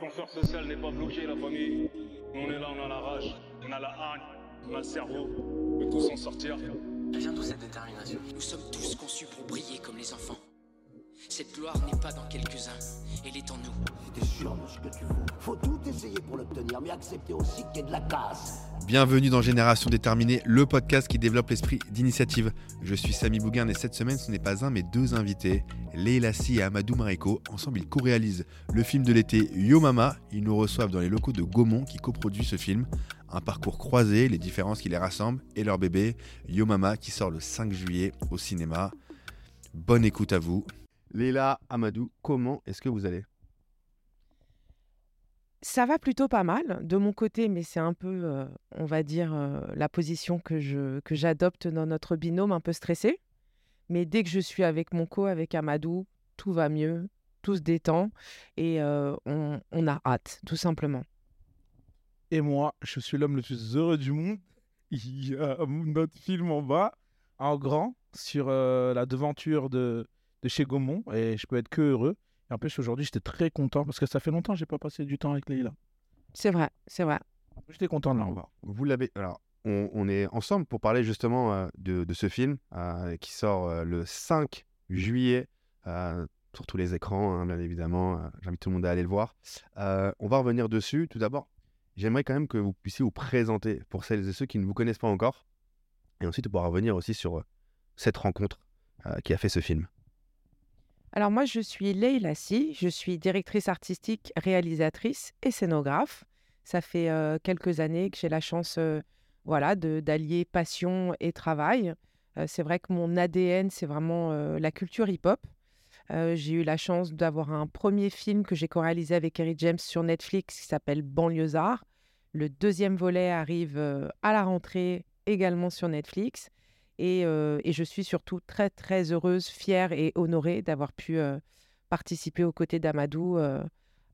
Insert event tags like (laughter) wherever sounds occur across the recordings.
L'ascenseur social n'est pas bloqué, la famille. On est là, on a la rage, on a la haine, on a le cerveau. On peut tous en sortir. Elle vient d'où cette détermination? Nous sommes tous conçus pour briller comme les enfants. Cette gloire n'est pas dans quelques-uns, elle est en nous. Si t'es sûr de ce que tu veux, faut tout essayer pour l'obtenir, mais accepter aussi qu'il y ait de la casse. Bienvenue dans Génération Déterminée, le podcast qui développe l'esprit d'initiative. Je suis Samy Bouguin et cette semaine, ce n'est pas un mais deux invités, Leila Si et Amadou Mariko. Ensemble, ils co-réalisent le film de l'été Yo Mama. Ils nous reçoivent dans les locaux de Gaumont qui coproduit ce film. Un parcours croisé, les différences qui les rassemblent et leur bébé Yo Mama qui sort le 5 juillet au cinéma. Bonne écoute à vous. Leila, Amadou, comment est-ce que vous allez? Ça va plutôt pas mal de mon côté, mais c'est un peu, euh, on va dire, euh, la position que je que j'adopte dans notre binôme, un peu stressé. Mais dès que je suis avec mon co, avec Amadou, tout va mieux, tout se détend et euh, on, on a hâte, tout simplement. Et moi, je suis l'homme le plus heureux du monde. (laughs) Il y a notre film en bas, en grand, sur euh, la devanture de, de chez Gaumont. Et je peux être que heureux. Et en plus, aujourd'hui, j'étais très content parce que ça fait longtemps que j'ai pas passé du temps avec Leïla. C'est vrai, c'est vrai. J'étais content de la revoir. Vous l'avez. Alors, on, on est ensemble pour parler justement euh, de, de ce film euh, qui sort euh, le 5 juillet euh, sur tous les écrans, hein, bien évidemment. J'invite tout le monde à aller le voir. Euh, on va revenir dessus. Tout d'abord, j'aimerais quand même que vous puissiez vous présenter pour celles et ceux qui ne vous connaissent pas encore. Et ensuite, on pourra revenir aussi sur cette rencontre euh, qui a fait ce film. Alors moi, je suis Leïla Si, je suis directrice artistique, réalisatrice et scénographe. Ça fait quelques années que j'ai la chance voilà, d'allier passion et travail. C'est vrai que mon ADN, c'est vraiment la culture hip-hop. J'ai eu la chance d'avoir un premier film que j'ai co-réalisé avec Eric James sur Netflix qui s'appelle Banlieusard. Le deuxième volet arrive à la rentrée également sur Netflix. Et, euh, et je suis surtout très, très heureuse, fière et honorée d'avoir pu euh, participer aux côtés d'Amadou euh,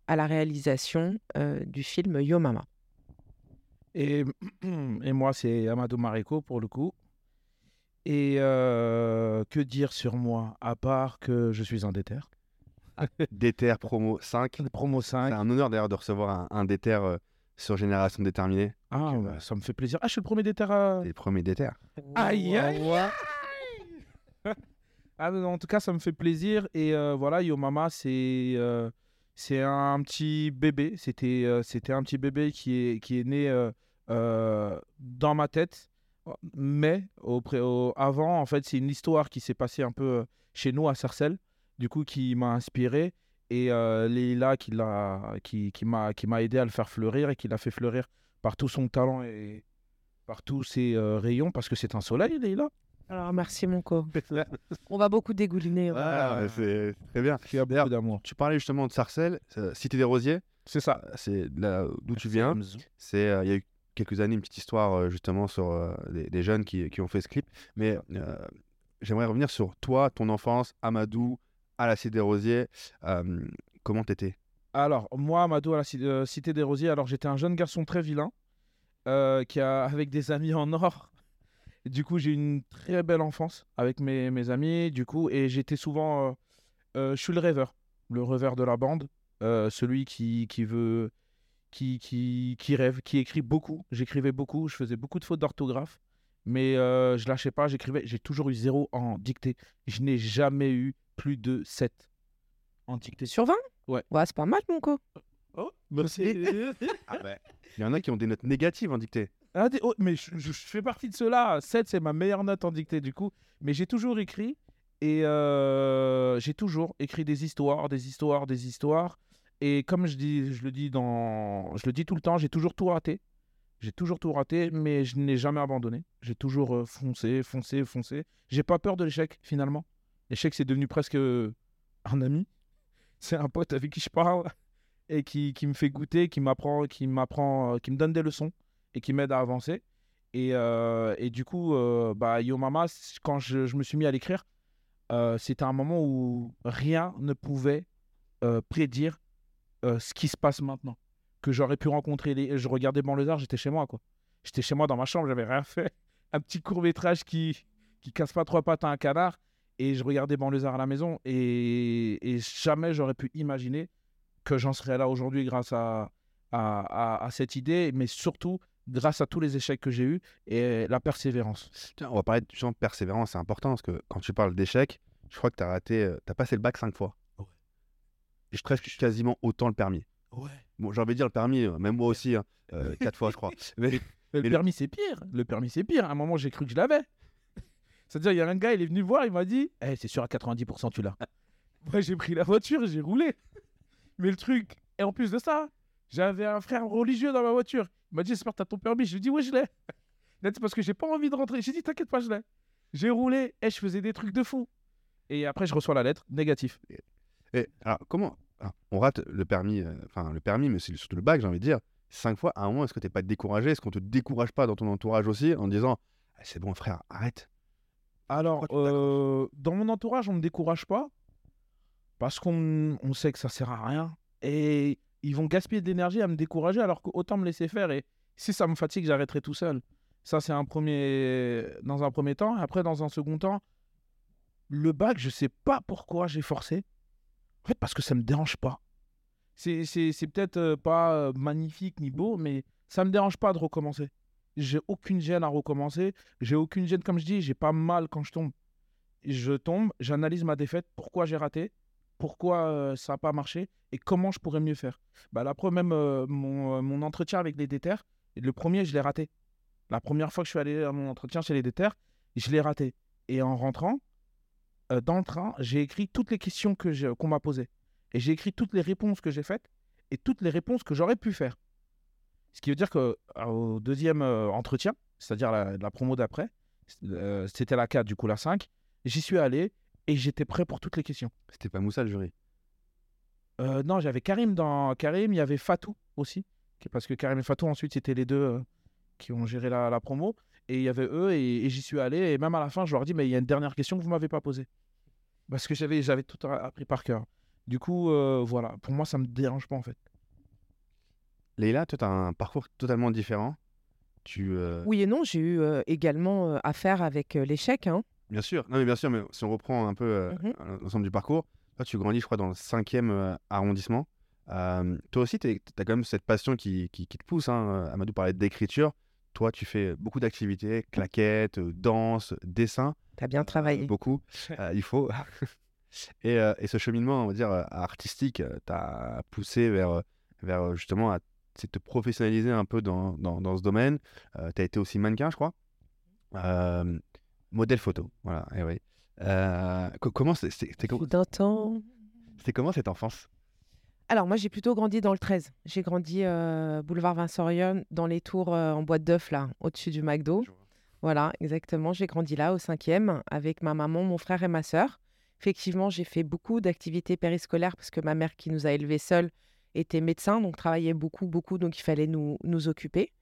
à la réalisation euh, du film Yo Mama. Et, (clears throat) et moi, c'est Amadou Mariko pour le coup. Et euh, que dire sur moi, à part que je suis un déter. (laughs) Déter Promo 5. Promo C'est 5. un honneur d'ailleurs de recevoir un, un Déter euh, sur Génération Déterminée. Ah, Donc, bah, euh, ça me fait plaisir. Ah, je suis le premier déter à... C'est le premier Déter. Aïe, aïe, (laughs) Ah, mais en tout cas, ça me fait plaisir. Et euh, voilà, Yo Mama, c'est euh, c'est un petit bébé. C'était euh, c'était un petit bébé qui est, qui est né euh, euh, dans ma tête. Mais au, pré- au- avant, en fait, c'est une histoire qui s'est passée un peu euh, chez nous à Sarcelles, du coup, qui m'a inspiré. Et euh, Leïla qui l'a qui, qui m'a qui m'a aidé à le faire fleurir et qui l'a fait fleurir par tout son talent et par tous ses euh, rayons, parce que c'est un soleil, Leïla. Alors merci mon co. (laughs) On va beaucoup dégouliner. C'est très bien. Qui a D'ailleurs, beaucoup d'amour. Tu parlais justement de Sarcelles, euh, Cité des Rosiers, C'est ça. euh, c'est là d'où tu viens. C'est euh, il y a eu quelques années une petite histoire euh, justement sur euh, des, des jeunes qui, qui ont fait ce clip. Mais euh, j'aimerais revenir sur toi, ton enfance, Amadou, à la Cité des Rosiers. Comment t'étais? Alors, moi, Amadou, à la euh, Cité des Rosiers, alors j'étais un jeune garçon très vilain, euh, qui a, avec des amis en or. Du coup, j'ai une très belle enfance avec mes, mes amis, du coup, et j'étais souvent... euh, je suis le rêveur, le rêveur de la bande, celui qui, qui veut... Qui, qui, qui rêve, qui écrit beaucoup. J'écrivais beaucoup, je faisais beaucoup de fautes d'orthographe, mais euh, je lâchais pas, j'écrivais. J'ai toujours eu zéro en dictée. Je n'ai jamais eu plus de 7 en dictée. Sur 20 Ouais. Ouais, c'est pas mal mon co. Oh, merci. (laughs) Il y en a qui ont des notes négatives en dictée. Ah, des- oh, mais je, je- je fais partie de ceux-là. 7, c'est ma meilleure note en dictée, du coup. Mais j'ai toujours écrit. Et euh, j'ai toujours écrit des histoires, des histoires, des histoires. Et comme je, dis, je, le, dis dans, je le dis tout le temps, j'ai toujours tout raté. J'ai toujours tout raté, mais je n'ai jamais abandonné. J'ai toujours euh, foncé, foncé, foncé. J'ai pas peur de l'échec, finalement. L'échec, c'est devenu presque euh, un ami. (laughs) C'est un pote avec qui je parle (laughs) et qui, qui me fait goûter, qui m'apprend, qui m'apprend, euh, qui me donne des leçons et qui m'aide à avancer. Et, euh, et du coup, euh, bah, Yo Mama, quand je, je me suis mis à l'écrire, c'était un moment où rien ne pouvait prédire ce qui se passe maintenant. Que j'aurais pu rencontrer les... Je regardais Banlieusard, j'étais chez moi, quoi. J'étais chez moi dans ma chambre, j'avais rien fait. (laughs) Un petit court-métrage qui, qui casse pas trois pattes à un canard. Et je regardais Banlieusard à la maison. Et, et jamais j'aurais pu imaginer que j'en serais là aujourd'hui grâce à, à, à- à cette idée, mais surtout grâce à tous les échecs que j'ai eus et la persévérance. Tiens, on va parler de persévérance, c'est important parce que quand tu parles d'échec, je crois que tu as raté, euh, t'as passé le bac cinq fois. Ouais. Et je presque quasiment autant le permis. Ouais. Bon, j'ai envie de dire le permis, euh, même moi aussi, hein, euh, (laughs) quatre fois, je crois. Mais Le Mais le- permis, c'est pire. Le permis, c'est pire. À un moment, j'ai cru que je l'avais. (laughs) C'est-à-dire, il y a un gars, il est venu voir, il m'a dit Eh, c'est sûr, à 90%, tu l'as. (laughs) Moi, j'ai pris la voiture et j'ai roulé. Mais le truc, et en plus de ça, j'avais un frère religieux dans ma voiture. Il m'a dit J'espère que t'as ton permis. Je lui ai dit Oui, je l'ai. Il a dit Parce que j'ai pas envie de rentrer. J'ai dit T'inquiète pas, je l'ai. J'ai roulé et je faisais des trucs de fou. Et après, je reçois la lettre, négatif. Et alors, comment On rate le permis, euh, enfin le permis, mais c'est surtout le bac, j'ai envie de dire. Cinq fois, à un moment, est-ce que t'es pas découragé? Est-ce qu'on te décourage pas dans ton entourage aussi en disant Ah, C'est bon, frère, arrête? Alors, euh, dans mon entourage, on ne me décourage pas parce qu'on on sait que ça sert à rien et ils vont gaspiller de l'énergie à me décourager alors qu'autant me laisser faire et si ça me fatigue, j'arrêterai tout seul. Ça, c'est un premier, dans un premier temps. Après, dans un second temps, le bac, je sais pas pourquoi j'ai forcé. En fait, parce que ça me dérange pas. C'est, peut-être euh, pas euh, magnifique ni beau, mais ça me dérange pas de recommencer. J'ai aucune gêne à recommencer. J'ai aucune gêne, comme je dis, j'ai pas mal quand je tombe. Je tombe, j'analyse ma défaite, pourquoi j'ai raté, pourquoi euh, ça n'a pas marché et comment je pourrais mieux faire. Bah, la même mon, mon entretien avec les déterres, le premier, je l'ai raté. La première fois que je suis allé à mon entretien chez les déterres, je l'ai raté. Et en rentrant, euh, dans le train, j'ai écrit toutes les questions que qu'on m'a posées. Et j'ai écrit toutes les réponses que j'ai faites et toutes les réponses que j'aurais pu faire. Ce qui veut dire que euh, au deuxième euh, entretien, c'est-à-dire la, la promo d'après, c'était la 4, du coup la 5, j'y suis allé et j'étais prêt pour toutes les questions. C'était pas Moussa le jury? Euh, non, j'avais Karim dans Karim, il y avait Fatou aussi, parce que Karim et Fatou ensuite c'était les deux qui ont géré la, la promo, et il y avait eux et, et j'y suis allé et même à la fin je leur dis mais il y a une dernière question que vous m'avez pas posée parce que j'avais j'avais tout appris par cœur. Du coup euh, voilà, pour moi ça me dérange pas en fait. Leïla, toi, tu as un parcours totalement différent. Tu, euh, Oui et non, j'ai eu euh, également euh, affaire avec euh, l'échec. hein. Bien sûr, non mais bien sûr, mais si on reprend un peu euh, Mhm. l'ensemble du parcours, toi tu grandis, je crois, dans le cinquième euh, arrondissement. Euh, toi aussi, tu as quand même cette passion qui, qui- qui te pousse. Hein. Amadou parlait d'écriture. Toi, tu fais beaucoup d'activités, claquettes, danse, dessin. T'as bien travaillé. beaucoup, (laughs) Euh, il faut. (laughs) et, euh, et ce cheminement, on va dire, euh, artistique, t'as poussé vers, vers justement à c'est te professionnaliser un peu dans, dans, dans ce domaine. tu as été aussi mannequin, je crois. Euh, modèle photo, voilà. eh oui. Euh, co- comment c'était comment, Fut d'un temps. c'était comment cette enfance? Alors moi j'ai plutôt grandi dans le 13. J'ai grandi euh, boulevard Vincent Auriol, dans les tours euh, en boîte d'œuf là, au-dessus du McDo. Voilà, exactement. J'ai grandi là au cinquième avec ma maman, mon frère et ma sœur. Effectivement, j'ai fait beaucoup d'activités périscolaires parce que ma mère qui nous a élevés seuls était médecin, donc travaillait beaucoup, beaucoup, donc il fallait nous, nous occuper.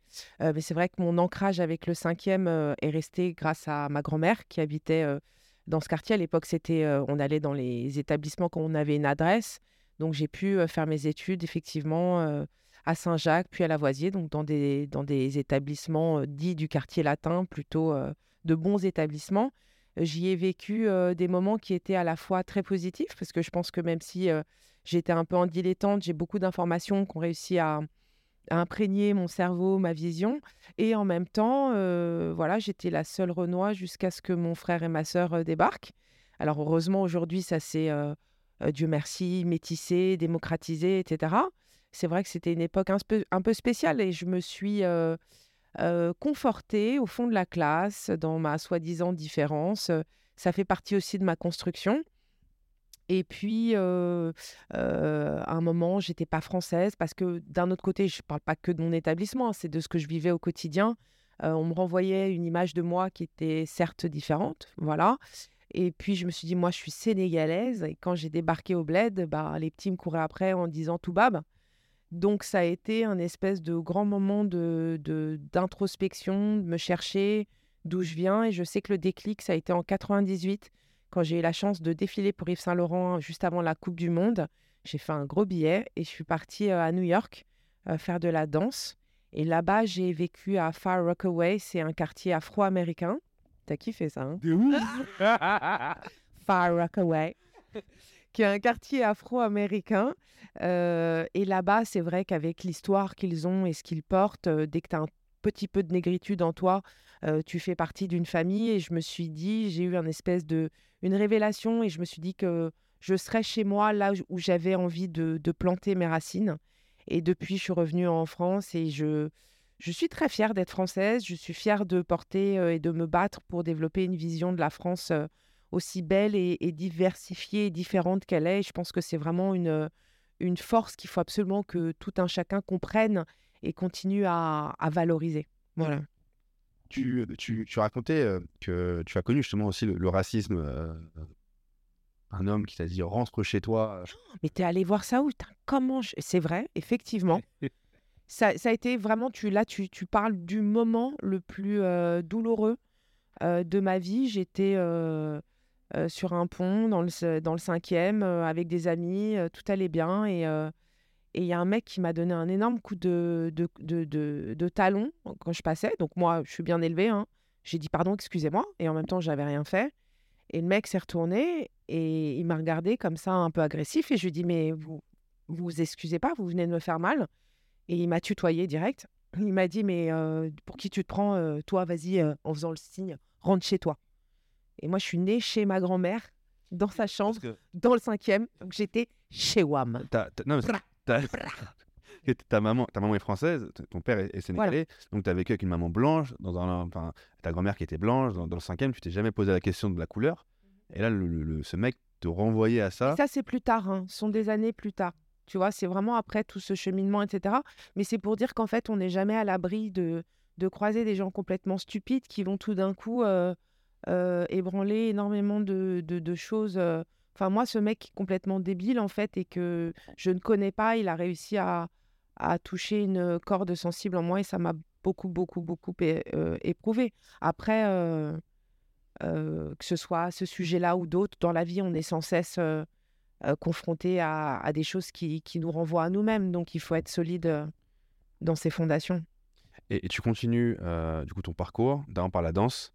Euh, mais c'est vrai que mon ancrage avec le cinquième euh, est resté grâce à ma grand-mère qui habitait euh, dans ce quartier. À l'époque, c'était, euh, on allait dans les établissements quand on avait une adresse. Donc j'ai pu faire mes études effectivement à Saint-Jacques, puis à Lavoisier, donc dans des, dans des établissements dits du quartier latin, plutôt de bons établissements. J'y ai vécu des moments qui étaient à la fois très positifs, parce que je pense que même si j'étais un peu en dilettante, j'ai beaucoup d'informations qui ont réussi à, à imprégner mon cerveau, ma vision. Et en même temps, voilà, j'étais la seule Renoir jusqu'à ce que mon frère et ma sœur débarquent. Alors heureusement, aujourd'hui, ça s'est, Dieu merci, métissé, démocratisé, etc. C'est vrai que c'était une époque un peu, un peu spéciale et je me suis confortée au fond de la classe, dans ma soi-disant différence. Ça fait partie aussi de ma construction. Et puis, à un moment, j'étais pas française parce que d'un autre côté, je parle pas que de mon établissement, c'est de ce que je vivais au quotidien. On me renvoyait une image de moi qui était certes différente, voilà. Et puis, je me suis dit, moi, je suis sénégalaise. Et quand j'ai débarqué au bled, bah, les petits me couraient après en disant tout bab. Donc, ça a été un espèce de grand moment de, de- d'introspection, de me chercher d'où je viens. Et je sais que le déclic, ça a été en 98, quand j'ai eu la chance de défiler pour Yves Saint-Laurent juste avant la Coupe du Monde. J'ai fait un gros billet et je suis partie euh, à New York euh, faire de la danse. Et là-bas, j'ai vécu à Far Rockaway. C'est un quartier afro-américain. T'as kiffé ça, hein? (laughs) Far Rockaway, qui est un quartier afro-américain. Euh, et là-bas, c'est vrai qu'avec l'histoire qu'ils ont et ce qu'ils portent, euh, dès que tu as un petit peu de négritude en toi, euh, tu fais partie d'une famille. Et je me suis dit, j'ai eu un espèce de une révélation et je me suis dit que je serais chez moi là où j'avais envie de, de planter mes racines. Et depuis, je suis revenue en France et je, je suis très fière d'être française. Je suis fière de porter et de me battre pour développer une vision de la France aussi belle et, et diversifiée et différente qu'elle est. Et je pense que c'est vraiment une, une force qu'il faut absolument que tout un chacun comprenne et continue à, à valoriser. Voilà. Tu, tu, tu racontais euh, que tu as connu justement aussi le, le racisme. euh, un homme qui t'a dit rentre chez toi. Mais t'es allé voir ça où Comment je- C'est vrai, effectivement. (laughs) ça, ça a été vraiment, tu, là, tu, tu parles du moment le plus euh, douloureux euh, de ma vie. J'étais euh, euh, sur un pont dans le, dans le cinquième euh, avec des amis, euh, tout allait bien. Et il y a un mec qui m'a donné un énorme coup de, de, de, de- talon quand je passais. Donc moi, je suis bien élevée. hein. J'ai dit pardon, excusez-moi. Et en même temps, j'avais rien fait. Et le mec s'est retourné et il m'a regardé comme ça, un peu agressif. Et je lui ai dit, mais vous vous excusez pas, vous venez de me faire mal. Et il m'a tutoyé direct. Il m'a dit, mais pour qui tu te prends Toi, vas-y, en faisant le signe, rentre chez toi. Et moi, je suis née chez ma grand-mère, dans sa chambre, que dans le cinquième. Donc j'étais chez WAM. ta, non, mais (laughs) maman, ta maman est française, ton père est, est sénégalais, donc tu as vécu avec une maman blanche, dans un, enfin, ta grand-mère qui était blanche, dans, dans le cinquième, tu t'es jamais posé la question de la couleur. Et là, le, le- le- ce mec te renvoyait à ça. Ça, c'est plus tard, hein. Ce sont des années plus tard. Tu vois, c'est vraiment après tout ce cheminement, etc. Mais c'est pour dire qu'en fait, on n'est jamais à l'abri de, de croiser des gens complètement stupides qui vont tout d'un coup euh, euh, ébranler énormément de, de- de choses. euh. Enfin, moi, ce mec complètement débile, en fait, et que je ne connais pas, il a réussi à, à toucher une corde sensible en moi et ça m'a beaucoup, beaucoup, beaucoup euh, éprouvé. Après, euh, euh, que ce soit ce sujet-là ou d'autres, dans la vie, on est sans cesse euh, confronté à, à des choses qui, qui nous renvoient à nous-mêmes. Donc, il faut être solide dans ses fondations. Et, et tu continues du coup ton parcours, d'abord par la danse.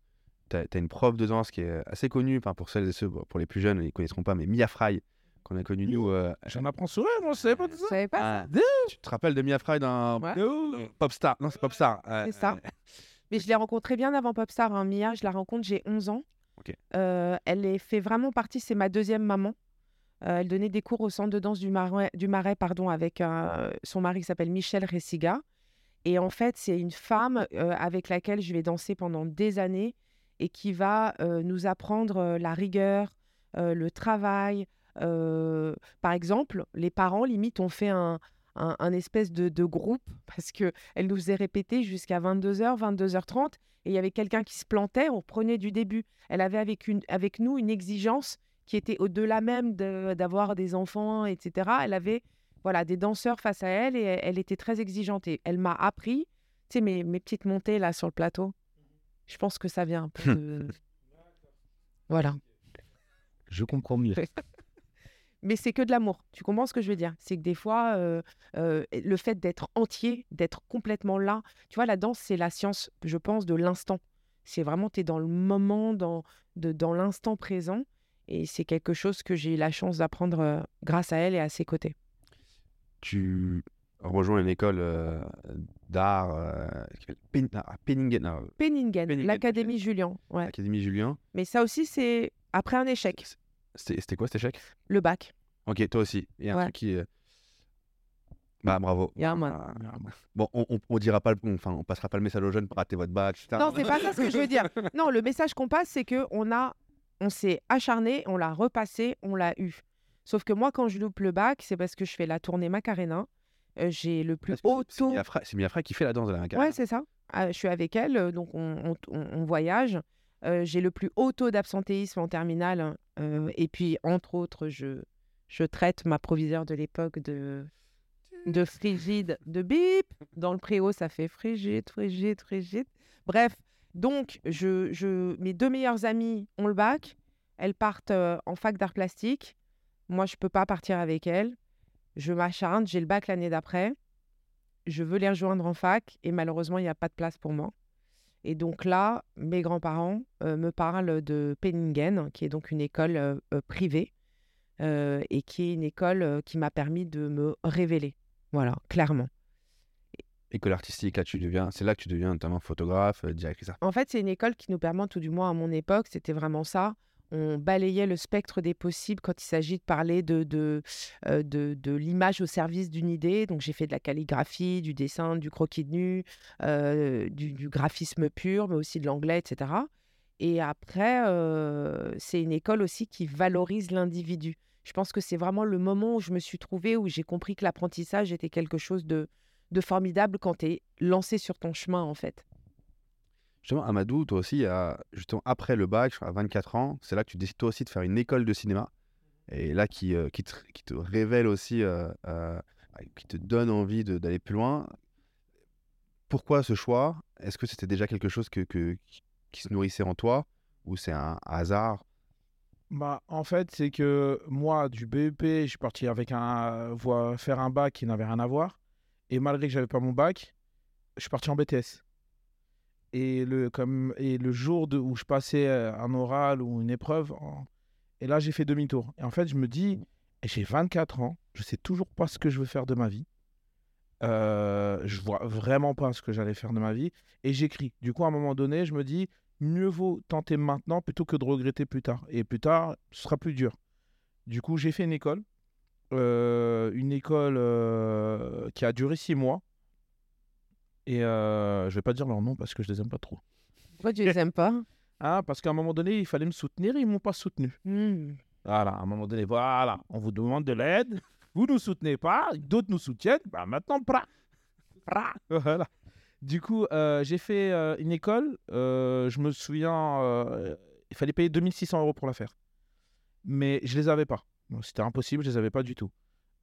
Tu as, une prof de danse qui est assez connue, enfin, pour celles et ceux, pour les plus jeunes, ils ne connaîtront pas, mais Mia Fry, qu'on a connue nous. euh, J'en apprends souvent, moi, je savais pas de Vous ça. pas ah, tu te rappelles de Mia Fry dans Ouais. Euh, Popstar? Non, c'est Popstar. euh, C'est ça. Mais je l'ai rencontrée bien avant Popstar. Hein. Mia, je la rencontre, j'ai 11 ans. Euh, elle est fait vraiment partie, c'est ma deuxième maman. Euh, elle donnait des cours au centre de danse du Marais, du Marais pardon, avec un- son mari qui s'appelle Michel Ressiga. Et en fait, c'est une femme euh, avec laquelle je vais danser pendant des années et qui va euh, nous apprendre euh, la rigueur, euh, le travail. Par exemple, les parents, limite, ont fait un, un, espèce de, de groupe (laughs) parce que elle nous faisait répéter jusqu'à 22h, 22h30 et il y avait quelqu'un qui se plantait, on reprenait du début. Elle avait avec, une, avec nous une exigence qui était au-delà même d'avoir des enfants, etc. Elle avait voilà, des danseurs face à elle et elle, elle était très exigeante. Et elle m'a appris, tu sais, mes, mes petites montées là sur le plateau. Je pense que ça vient un peu de... Voilà. Je comprends mieux. (laughs) Mais c'est que de l'amour. Tu comprends ce que je veux dire? C'est que des fois, euh, euh, le fait d'être entier, d'être complètement là, tu vois, la danse, c'est la science, je pense, de l'instant. C'est vraiment, tu es dans le moment, dans, de, dans l'instant présent. Et c'est quelque chose que j'ai eu la chance d'apprendre euh, grâce à elle et à ses côtés. tu rejoins une école euh, d'art euh, Pen- ah, Penningen, Penningen, l'Académie Julien. Ouais. Académie Julien. Mais ça aussi, c'est après un échec, C'était quoi cet échec? Le bac. Ok, toi aussi. Il y a un Ouais. truc qui. euh, Bah, bravo. Yeah, man. Bon, on, on, on dira pas, le- on- enfin, on passera pas le message aux jeunes pour rater votre bac, etc. Non, c'est pas ça ce que je veux dire. Non, le message qu'on passe, c'est que on a, on s'est acharné, on l'a repassé, on l'a eu. Sauf que moi, quand je loupe le bac, c'est parce que je fais la tournée Macarena. Euh, j'ai le plus haut taux. C'est Mia Fra qui fait la danse de la Macarena. Ouais, c'est ça. Ah, je suis avec elle, euh, donc on, on- voyage. Euh, j'ai le plus haut taux d'absentéisme en terminale. euh, et puis, entre autres, je, je traite ma proviseure de l'époque de, de frigide, de bip. Dans le préau, ça fait frigide, frigide, frigide. Bref, donc, je, je, mes deux meilleures amies ont le bac. Elles partent en fac d'art plastique. Moi, je peux pas partir avec elles. Je m'acharne, j'ai le bac l'année d'après. Je veux les rejoindre en fac et malheureusement, il n'y a pas de place pour moi. Et donc là, mes grands-parents euh, me parlent de Penningen, qui est donc une école euh, privée euh, et qui est une école qui m'a permis de me révéler. Voilà, clairement. École artistique, là, tu deviens, c'est là que tu deviens notamment photographe, directrice. En fait, c'est une école qui nous permet, tout du moins à mon époque, c'était vraiment ça. On balayait le spectre des possibles quand il s'agit de parler de, euh, de, de l'image au service d'une idée. Donc, j'ai fait de la calligraphie, du dessin, du croquis de nu, euh, du, du graphisme pur, mais aussi de l'anglais, etc. Et après, euh, c'est une école aussi qui valorise l'individu. Je pense que c'est vraiment le moment où je me suis trouvée, où j'ai compris que l'apprentissage était quelque chose de, de formidable quand tu es lancé sur ton chemin, en fait. Justement, Amadou, toi aussi, justement, après le bac, à 24 ans, c'est là que tu décides toi aussi de faire une école de cinéma. Et là, qui, euh, te, révèle aussi, euh, euh, qui te donne envie d'aller plus loin. Pourquoi ce choix? Est-ce que c'était déjà quelque chose qui, se nourrissait en toi? Ou c'est un hasard? Bah, en fait, c'est que moi, du BEP, je suis parti avec un, faire un bac qui n'avait rien à voir. Et malgré que j'avais pas mon bac, je suis parti en BTS. Et le, comme, et le jour de, où je passais euh, un oral ou une épreuve, et là, j'ai fait demi-tour. Et en fait, je me dis, j'ai 24 ans, je sais toujours pas ce que je veux faire de ma vie. Euh, je vois vraiment pas ce que j'allais faire de ma vie. Et j'écris. Du coup, à un moment donné, je me dis, mieux vaut tenter maintenant plutôt que de regretter plus tard. Et plus tard, ce sera plus dur. Du coup, j'ai fait une école. Euh, une école euh, qui a duré six mois. Et euh, je vais pas dire leur nom parce que je les aime pas trop. Pourquoi tu les aimes pas? (laughs) Ah, parce qu'à un moment donné, il fallait me soutenir et ils m'ont pas soutenu. Hmm. Voilà, à un moment donné, voilà, on vous demande de l'aide, vous nous soutenez pas, d'autres nous soutiennent, bah maintenant, pra, pra, (laughs) voilà. Du coup, euh, j'ai fait euh, une école, euh, je me souviens, il fallait payer 2600 euros pour la faire. Mais je les avais pas. C'était impossible, je les avais pas du tout.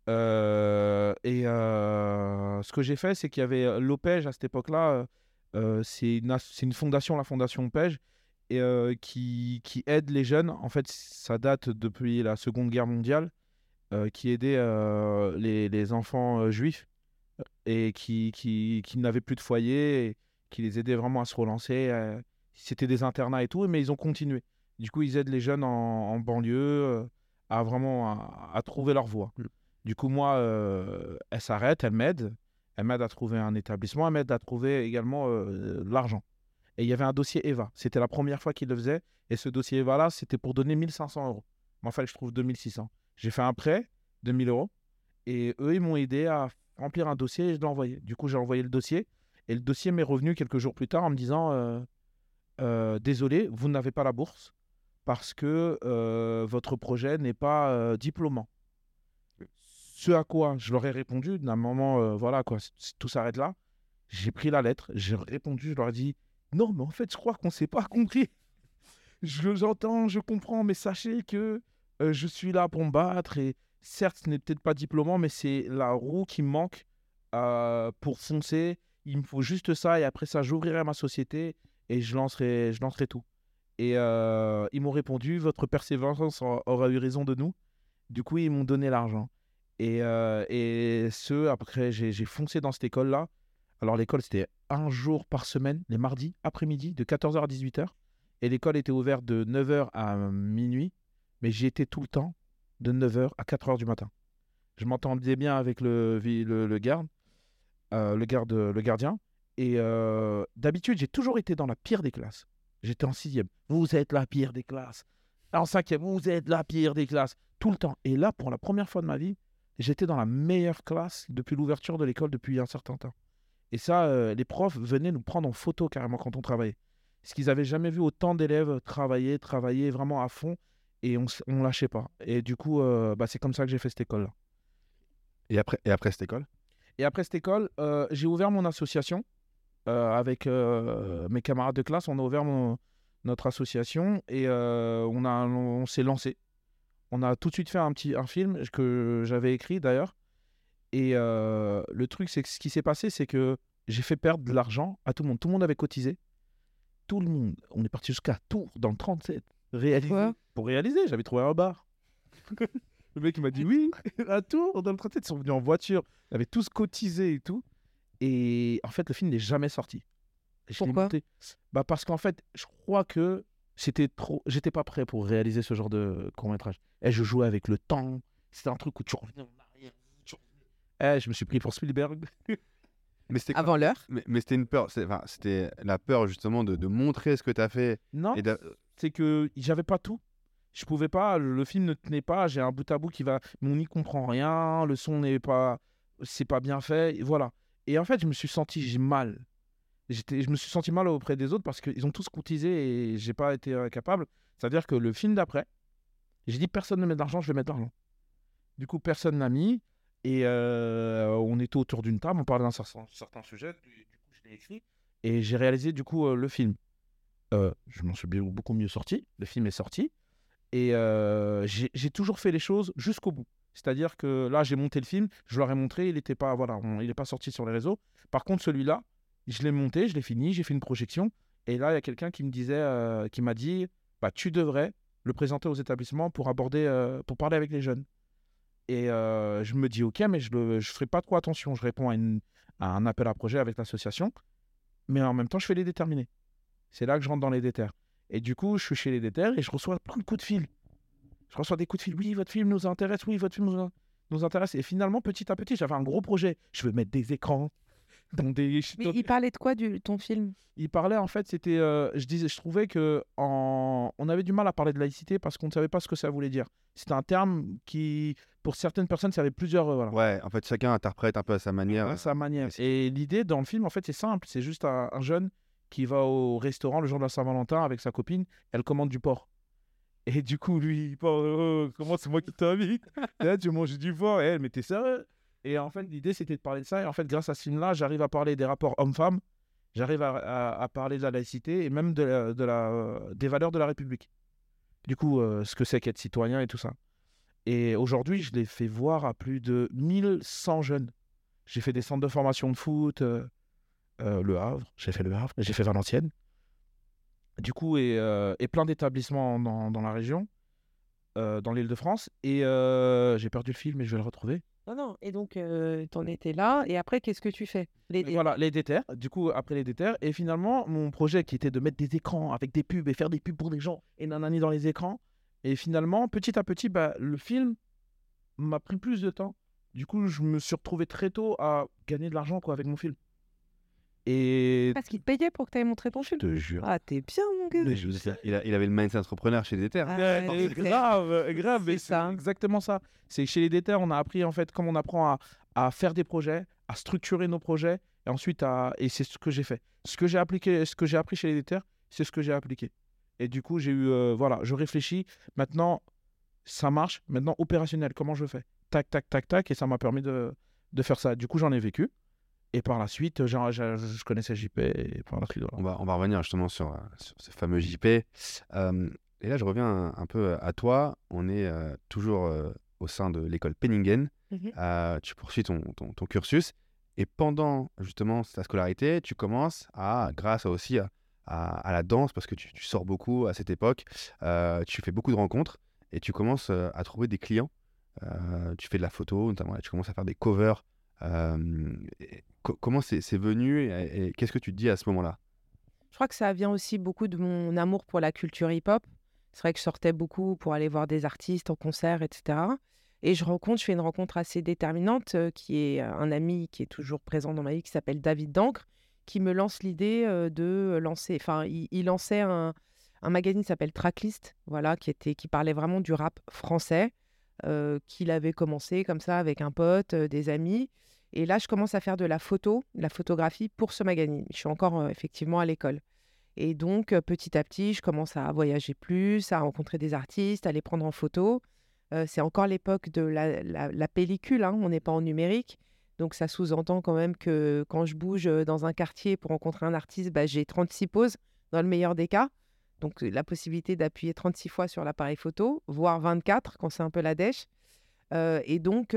Euh, et euh, ce que j'ai fait, c'est qu'il y avait euh, l'OPEJ à cette époque-là, c'est une, fondation, la fondation OPEJ, et, qui, aide les jeunes. En fait, ça date depuis la Seconde Guerre mondiale, qui aidait les, enfants juifs et qui, n'avaient plus de foyer, qui les aidait vraiment à se relancer. C'était des internats et tout, mais ils ont continué. Du coup, ils aident les jeunes en, banlieue à vraiment à, trouver leur voie. Du coup, moi, euh, elle s'arrête, elle m'aide. Elle m'aide à trouver un établissement, elle m'aide à trouver également euh, l'argent. Et il y avait un dossier EVA. C'était la première fois qu'il le faisait. Et ce dossier EVA-là, c'était pour donner 1500 euros. Moi, il je trouve 2600. J'ai fait un prêt de 1000 euros. Et eux, ils m'ont aidé à remplir un dossier et je l'ai envoyé. Du coup, j'ai envoyé le dossier. Et le dossier m'est revenu quelques jours plus tard en me disant euh, Désolé, vous n'avez pas la bourse parce que votre projet n'est pas diplômant. Ce à quoi je leur ai répondu d'un moment, euh, voilà quoi, tout s'arrête là. J'ai pris la lettre, j'ai répondu, je leur ai dit Non, mais en fait, je crois qu'on s'est pas compris. Je- J'entends, je comprends, mais sachez que euh, je suis là pour me battre et certes, ce n'est peut-être pas diplômant, mais c'est la roue qui me manque euh, pour foncer. Il me faut juste ça et après ça, j'ouvrirai ma société et je lancerai, je lancerai tout. Et ils m'ont répondu Votre persévérance aura eu raison de nous. Du coup, ils m'ont donné l'argent. Et, euh, et ce, après, j'ai foncé dans cette école-là. Alors, l'école, c'était un jour par semaine, les mardis, après-midi, de 14h à 18h. Et l'école était ouverte de 9h à minuit. Mais j'y étais tout le temps, de 9h à 4h du matin. Je m'entendais bien avec le, le, garde, euh, le, garde, le gardien. Et euh, d'habitude, j'ai toujours été dans la pire des classes. J'étais en sixième. Vous êtes la pire des classes. En cinquième, vous êtes la pire des classes. Tout le temps. Et là, pour la première fois de ma vie, j'étais dans la meilleure classe depuis l'ouverture de l'école depuis un certain temps. Et ça, euh, les profs venaient nous prendre en photo carrément quand on travaillait. Parce qu'ils n'avaient jamais vu autant d'élèves travailler, travailler vraiment à fond. Et on ne lâchait pas. Et du coup, euh, bah, c'est comme ça que j'ai fait cette école-là. Et après, et après cette école? Et après cette école, euh, j'ai ouvert mon association avec mes camarades de classe. On a ouvert mon- notre association et on, a, on s'est lancé. On a tout de suite fait un petit un film que j'avais écrit d'ailleurs. Et euh, le truc, c'est que ce qui s'est passé, c'est que j'ai fait perdre de l'argent à tout le monde. Tout le monde avait cotisé. Tout le monde. On est parti jusqu'à Tours dans le 37. Réaliser. Quoi Pour réaliser, j'avais trouvé un bar. (laughs) le mec m'a dit oui, à Tours dans le 37. Ils sont venus en voiture. Ils avaient tous cotisé et tout. Et en fait, le film n'est jamais sorti. Je Pourquoi? bah Parce qu'en fait, je crois que c'était trop. J'étais pas prêt pour réaliser ce genre de court métrage. Et je jouais avec le temps. C'était un truc où tu revenais en arrière. tu revenais. Eh, je me suis pris pour Spielberg. Mais c'était Avant l'heure. Mais, mais c'était une peur. enfin, C'était la peur justement de, de montrer ce que tu as fait. Non, Et c'est que j'avais pas tout. Je pouvais pas, le film ne tenait pas, j'ai un bout à bout qui va, mais on n'y comprend rien, le son n'est pas, c'est pas bien fait, et voilà. Et en fait, je me suis senti j'ai mal. Je me suis senti mal auprès des autres parce qu'ils ont tous cotisé et j'ai pas été capable. C'est-à-dire que le film d'après, j'ai dit personne ne met d'argent, je vais mettre de l'argent. Du coup, personne n'a mis et euh, on était autour d'une table, on parlait d'un certain, sujet. Du, coup, je l'ai écrit et j'ai réalisé du coup euh, le film. Euh, je m'en suis beaucoup mieux sorti. Le film est sorti. Et j'ai toujours fait les choses jusqu'au bout. C'est-à-dire que là, j'ai monté le film, je leur ai montré, il n'était pas, voilà, on- il n'est pas sorti sur les réseaux. Par contre, celui-là, je l'ai monté, je l'ai fini, j'ai fait une projection. Et là, il y a quelqu'un qui me disait, euh, qui m'a dit, bah, tu devrais le présenter aux établissements pour aborder, euh, pour parler avec les jeunes. Et euh, je me dis, ok, mais je ne ferai pas trop attention. Je réponds à, un appel à projet avec l'association, mais en même temps, je fais les déterminés. C'est là que je rentre dans les déterres. Et du coup, je suis chez les déterres et je reçois plein de coups de fil. Je reçois des coups de fil. Oui, votre film nous intéresse. Oui, votre film nous intéresse. Et finalement, petit à petit, j'avais un gros projet. Je veux mettre des écrans (laughs) dans des. Mais il parlait de quoi, du, ton film? Il parlait en fait, c'était, euh, je disais, je trouvais que en... on avait du mal à parler de laïcité parce qu'on ne savait pas ce que ça voulait dire. C'était un terme qui, pour certaines personnes, ça avait plusieurs, euh, voilà, Ouais, en fait, chacun interprète un peu à sa manière. à sa manière. et l'idée dans le film, en fait, c'est simple. C'est juste un, un jeune qui va au restaurant le jour de la Saint-Valentin avec sa copine. Elle commande du porc. Et du coup, lui, il parle, Oh, comment c'est moi qui t'invite? (laughs) Là, tu manges du porc. Et elle, mais t'es sérieux? Et en fait, l'idée, c'était de parler de ça. Et en fait, grâce à ce film-là, j'arrive à parler des rapports hommes-femmes. J'arrive à, parler de la laïcité et même de la, euh, des valeurs de la République. Du coup, euh, ce que c'est qu'être citoyen et tout ça. Et aujourd'hui, je l'ai fait voir à plus de 1100 jeunes. J'ai fait des centres de formation de foot, euh, Le Havre, j'ai fait Le Havre, j'ai fait Valenciennes. Du coup, et, et plein d'établissements dans, dans la région, dans l'île de France. Et j'ai perdu le film, mais je vais le retrouver. Non, non. Et donc, euh, t'en étais là. Et après, qu'est-ce que tu fais? Les- Voilà, les déterres. Du coup, après les déterres. Et finalement, mon projet qui était de mettre des écrans avec des pubs et faire des pubs pour des gens et nanani dans les écrans. Et finalement, petit à petit, bah, le film m'a pris plus de temps. Du coup, je me suis retrouvé très tôt à gagner de l'argent quoi avec mon film. Et Parce qu'il te payait pour que tu ailles montrer ton Je film. te jure. Ah, t'es bien, mon gars. Mais je il, a- il avait le mindset entrepreneur chez Déter. Ah, Ouais, ouais, c'est grave, grave, mais c'est c'est ça. exactement ça. C'est que chez les déterres, on a appris en fait, comme on apprend à, à faire des projets, à structurer nos projets, et ensuite à, et c'est ce que j'ai fait. Ce que j'ai appliqué, ce que j'ai appris chez les déterres, c'est ce que j'ai appliqué. Et du coup, j'ai eu, euh, voilà, je réfléchis. Maintenant, ça marche. Maintenant, opérationnel, comment je fais? Tac, tac, tac, tac, et ça m'a permis de, de faire ça. Du coup, j'en ai vécu. Et par la suite, j'ai- j'ai- je connaissais JP, et par la suite, voilà. On va, on va revenir justement sur, euh, sur ce fameux JP. Euh, et là, je reviens un, un peu à toi. On est euh, toujours euh, au sein de l'école Penningen. Mhm. Euh, tu poursuis ton, ton, ton cursus. Et pendant justement ta scolarité, tu commences à, grâce à aussi à, à- à la danse, parce que tu, tu sors beaucoup à cette époque, euh, tu fais beaucoup de rencontres et tu commences euh, à trouver des clients. Euh, tu fais de la photo, notamment, tu commences à faire des covers. Comment c'est venu et, qu'est-ce que tu te dis à ce moment-là? Je crois que ça vient aussi beaucoup de mon amour pour la culture hip-hop. C'est vrai que je sortais beaucoup pour aller voir des artistes en concert, etc. Et je rencontre, je fais une rencontre assez déterminante euh, qui est euh, un ami qui est toujours présent dans ma vie, qui s'appelle David Dancre, qui me lance l'idée euh, de lancer. Enfin, il, lançait un, magazine qui s'appelle Tracklist, voilà, qui était, qui parlait vraiment du rap français, qu'il avait commencé comme ça avec un pote, des amis. Et là, je commence à faire de la photo, de la photographie pour ce magazine. Je suis encore euh, effectivement à l'école. Et donc, euh, petit à petit, je commence à voyager plus, à rencontrer des artistes, à les prendre en photo. Euh, c'est encore l'époque de la, pellicule, hein, on n'est pas en numérique. Donc, ça sous-entend quand même que quand je bouge dans un quartier pour rencontrer un artiste, bah, j'ai 36 poses dans le meilleur des cas. Donc, la possibilité d'appuyer 36 fois sur l'appareil photo, voire 24 quand c'est un peu la dèche. Euh, et donc,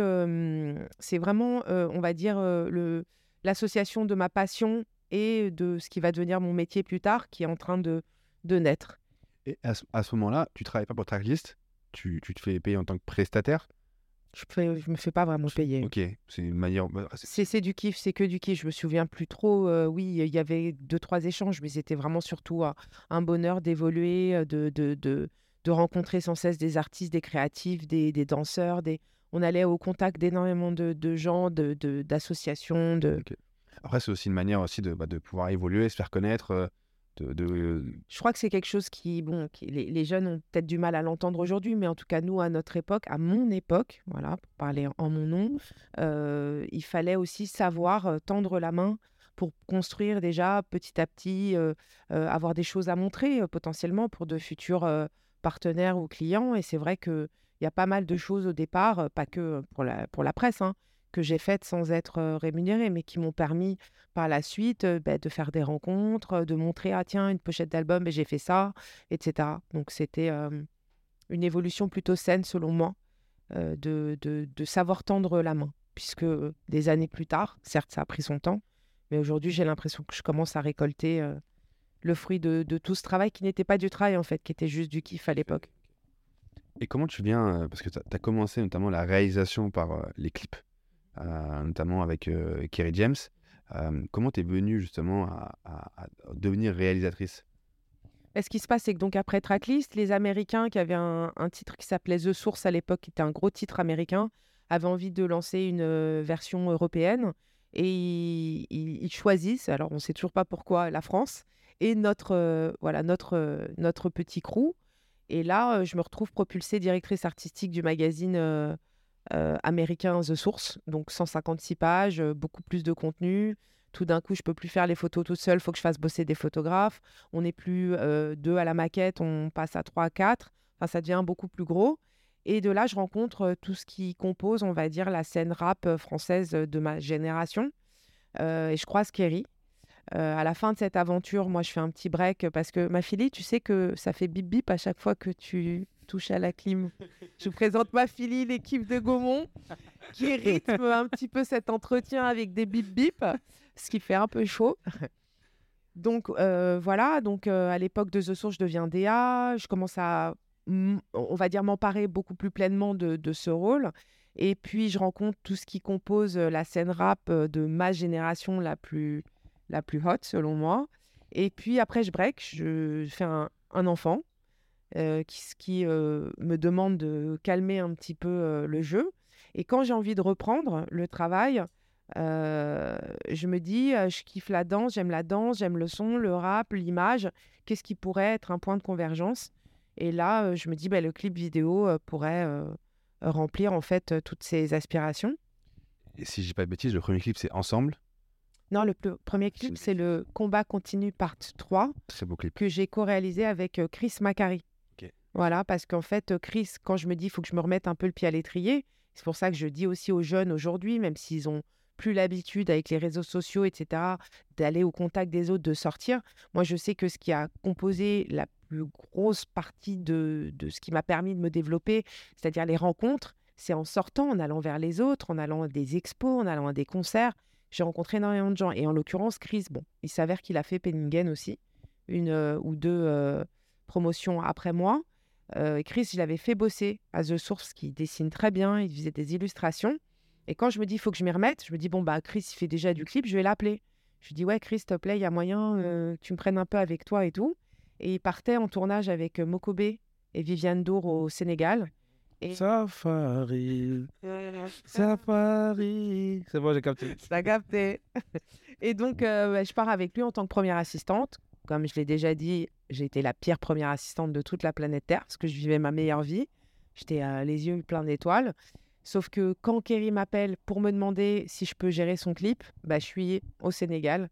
c'est vraiment, on va dire, le- l'association de ma passion et de ce qui va devenir mon métier plus tard qui est en train de, de naître. Et à ce, à ce moment-là, tu travailles pas pour Tracklist, tu, tu te fais payer en tant que prestataire? Je, fais- je me fais pas vraiment payer. Ok, c'est une manière. bah, c'est- C'est c'est du kiff, c'est que du kiff. Je me souviens plus trop. euh, oui, il y avait deux, trois échanges, mais c'était vraiment surtout un, un bonheur d'évoluer, de, de, de, de rencontrer sans cesse des artistes, des créatifs, des, des danseurs. Des... On allait au contact d'énormément de, de gens, de, de- d'associations. De... Après, c'est aussi une manière aussi de, bah, de pouvoir évoluer, se faire connaître. euh, De, Je crois que c'est quelque chose qui, bon, qui- les, les jeunes ont peut-être du mal à l'entendre aujourd'hui, mais en tout cas, nous, à notre époque, à mon époque, voilà, pour parler en mon nom, euh, il fallait aussi savoir euh, tendre la main pour construire déjà petit à petit, euh, euh, avoir des choses à montrer potentiellement pour de futurs partenaires ou clients. Et c'est vrai qu'il y a pas mal de choses au départ, euh, pas que pour la, presse, hein, que j'ai faites sans être euh, rémunérée, mais qui m'ont permis par la suite euh, bah, de faire des rencontres, de montrer, ah tiens, une pochette d'album, et j'ai fait ça, etc. Donc c'était une évolution plutôt saine selon moi, de, savoir tendre la main, puisque des années plus tard, certes ça a pris son temps, mais aujourd'hui j'ai l'impression que je commence à récolter le fruit de, de tout ce travail qui n'était pas du travail en fait, qui était juste du kiff à l'époque. Et comment tu viens, euh, parce que tu as, commencé notamment la réalisation par euh, les clips, euh, notamment avec Kerry James. Comment tu es venue justement à, à- à devenir réalisatrice? Et ce qui se passe, c'est que donc après Tracklist, les Américains qui avaient un, un titre qui s'appelait The Source à l'époque, qui était un gros titre américain, avaient envie de lancer une euh, version européenne et ils, ils- ils choisissent, alors on ne sait toujours pas pourquoi, la France et notre, euh, voilà, notre, euh, notre petit crew. Et là, euh, je me retrouve propulsée directrice artistique du magazine américain The Source, donc 156 pages, beaucoup plus de contenu. Tout d'un coup, je peux plus faire les photos toute seule, faut que je fasse bosser des photographes. On n'est plus deux à la maquette, on passe à trois, quatre. Enfin, ça devient beaucoup plus gros. Et de là, je rencontre tout ce qui compose, on va dire, la scène rap française de ma génération. Et je croise Kerry. Euh, à la fin de cette aventure, moi, je fais un petit break parce que ma fille, tu sais que ça fait bip bip à chaque fois que tu touches à la clim. Je présente ma fille, l'équipe de Gaumont, qui rythme un petit peu cet entretien avec des bip bip, ce qui fait un peu chaud. Donc euh, voilà, donc euh, à l'époque de The Source, je deviens DA, je commence à, on va dire, m'emparer beaucoup plus pleinement de, de ce rôle. Et puis je rencontre tout ce qui compose la scène rap de ma génération la plus, la plus hot, selon moi. Et puis après, je break, je fais un, enfant euh, qui, euh, me demande de calmer un petit peu euh, le jeu. Et quand j'ai envie de reprendre le travail, je me dis, je kiffe la danse, j'aime la danse, j'aime le son, le rap, l'image. Qu'est-ce qui pourrait être un point de convergence? Et là, je me dis, bah, le clip vidéo pourrait remplir en fait toutes ces aspirations. Et si dis pas de bêtises, le premier clip c'est Ensemble. Non, le premier clip, c'est le Combat continue part 3 Très beau clip. que j'ai co-réalisé avec euh, Chris Macari. Voilà, parce qu'en fait, euh, Chris, quand je me dis, il faut que je me remette un peu le pied à l'étrier, c'est pour ça que je dis aussi aux jeunes aujourd'hui, même s'ils ont plus l'habitude avec les réseaux sociaux, etc., d'aller au contact des autres, de sortir. Moi, je sais que ce qui a composé la plus grosse partie de, de ce qui m'a permis de me développer, c'est-à-dire les rencontres, c'est en sortant, en allant vers les autres, en allant à des expos, en allant à des concerts. J'ai rencontré énormément de gens. Et en l'occurrence, Chris, bon, il s'avère qu'il a fait Penningen aussi, une euh, ou deux euh, promotions après moi. Euh, Chris, je l'avais fait bosser à The Source, qui dessine très bien, il faisait des illustrations. Et quand je me dis, il faut que je m'y remette, je me dis, bon, bah, Chris, il fait déjà du clip, je vais l'appeler. Je lui dis, ouais, Chris, s'il te plaît, il y a moyen que tu me prennes un peu avec toi et tout. Et il partait en tournage avec Mokobe et Viviane Dour au Sénégal. Et... Safari, (laughs) Safari. C'est bon, j'ai capté. Capté. Et donc, euh, bah, je pars avec lui en tant que première assistante. Comme je l'ai déjà dit, j'ai été la pire première assistante de toute la planète Terre parce que je vivais ma meilleure vie. J'étais euh, les yeux pleins d'étoiles. Sauf que quand Kerry m'appelle pour me demander si je peux gérer son clip, bah, je suis au Sénégal.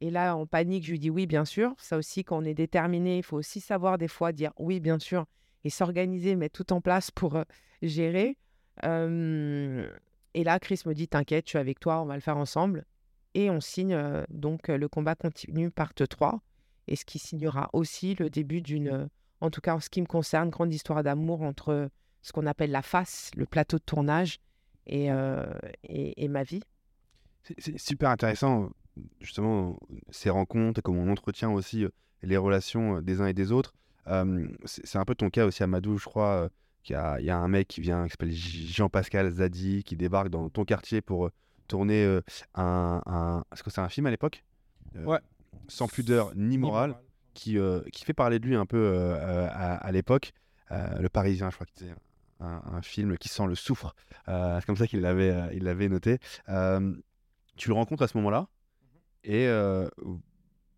Et là, en panique, je lui dis oui, bien sûr. Ça aussi, quand on est déterminé, il faut aussi savoir des fois dire oui, bien sûr, et s'organiser, mettre tout en place pour gérer. Et là, Chris me dit T'inquiète, je suis avec toi, on va le faire ensemble. Et on signe donc le combat continue part 3, et ce qui signera aussi le début d'une, en tout cas en ce qui me concerne, grande histoire d'amour entre ce qu'on appelle la face, le plateau de tournage, et, et, ma vie. C'est- super intéressant, justement, ces rencontres et comment on entretient aussi les relations des uns et des autres. C'est un peu ton cas aussi, Amadou, je crois. qu'il y a, il y a un mec qui vient, qui s'appelle Jean-Pascal Zadi, qui débarque dans ton quartier pour tourner euh, un, un- Est-ce que c'est un film à l'époque? Euh, Ouais. Sans pudeur ni morale, qui, euh, qui fait parler de lui un peu à, à l'époque. Le Parisien, je crois que c'était un, un film qui sent le soufre. C'est comme ça qu'il l'avait, il l'avait noté. Tu le rencontres à ce moment-là et euh,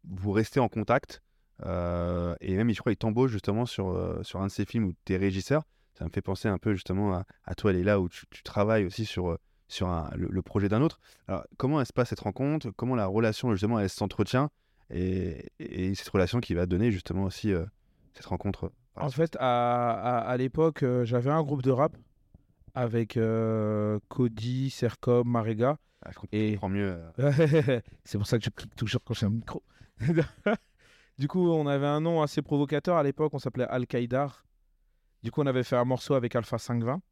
vous restez en contact. Euh, et même, je crois, il t'embauche justement sur, euh, sur un de ses films où tu es régisseur. Ça me fait penser un peu justement à, à toi, Léla, où tu, tu travailles aussi sur, euh, sur un- le, le projet d'un autre. Alors, comment elle se passe cette rencontre? Comment la relation, justement, elle s'entretient? Et, et cette relation qui va donner justement aussi euh, cette rencontre En fait, à, à, à l'époque, euh, j'avais un groupe de rap avec euh, Cody, Sercom, Marega. Ah, je comprends- et- mieux. (laughs) c'est pour ça que je clique toujours quand j'ai un micro. (laughs) du coup, on avait un nom assez provocateur à l'époque, on s'appelait Al-Qaïdar. Du coup, on avait fait un morceau avec Alpha 520.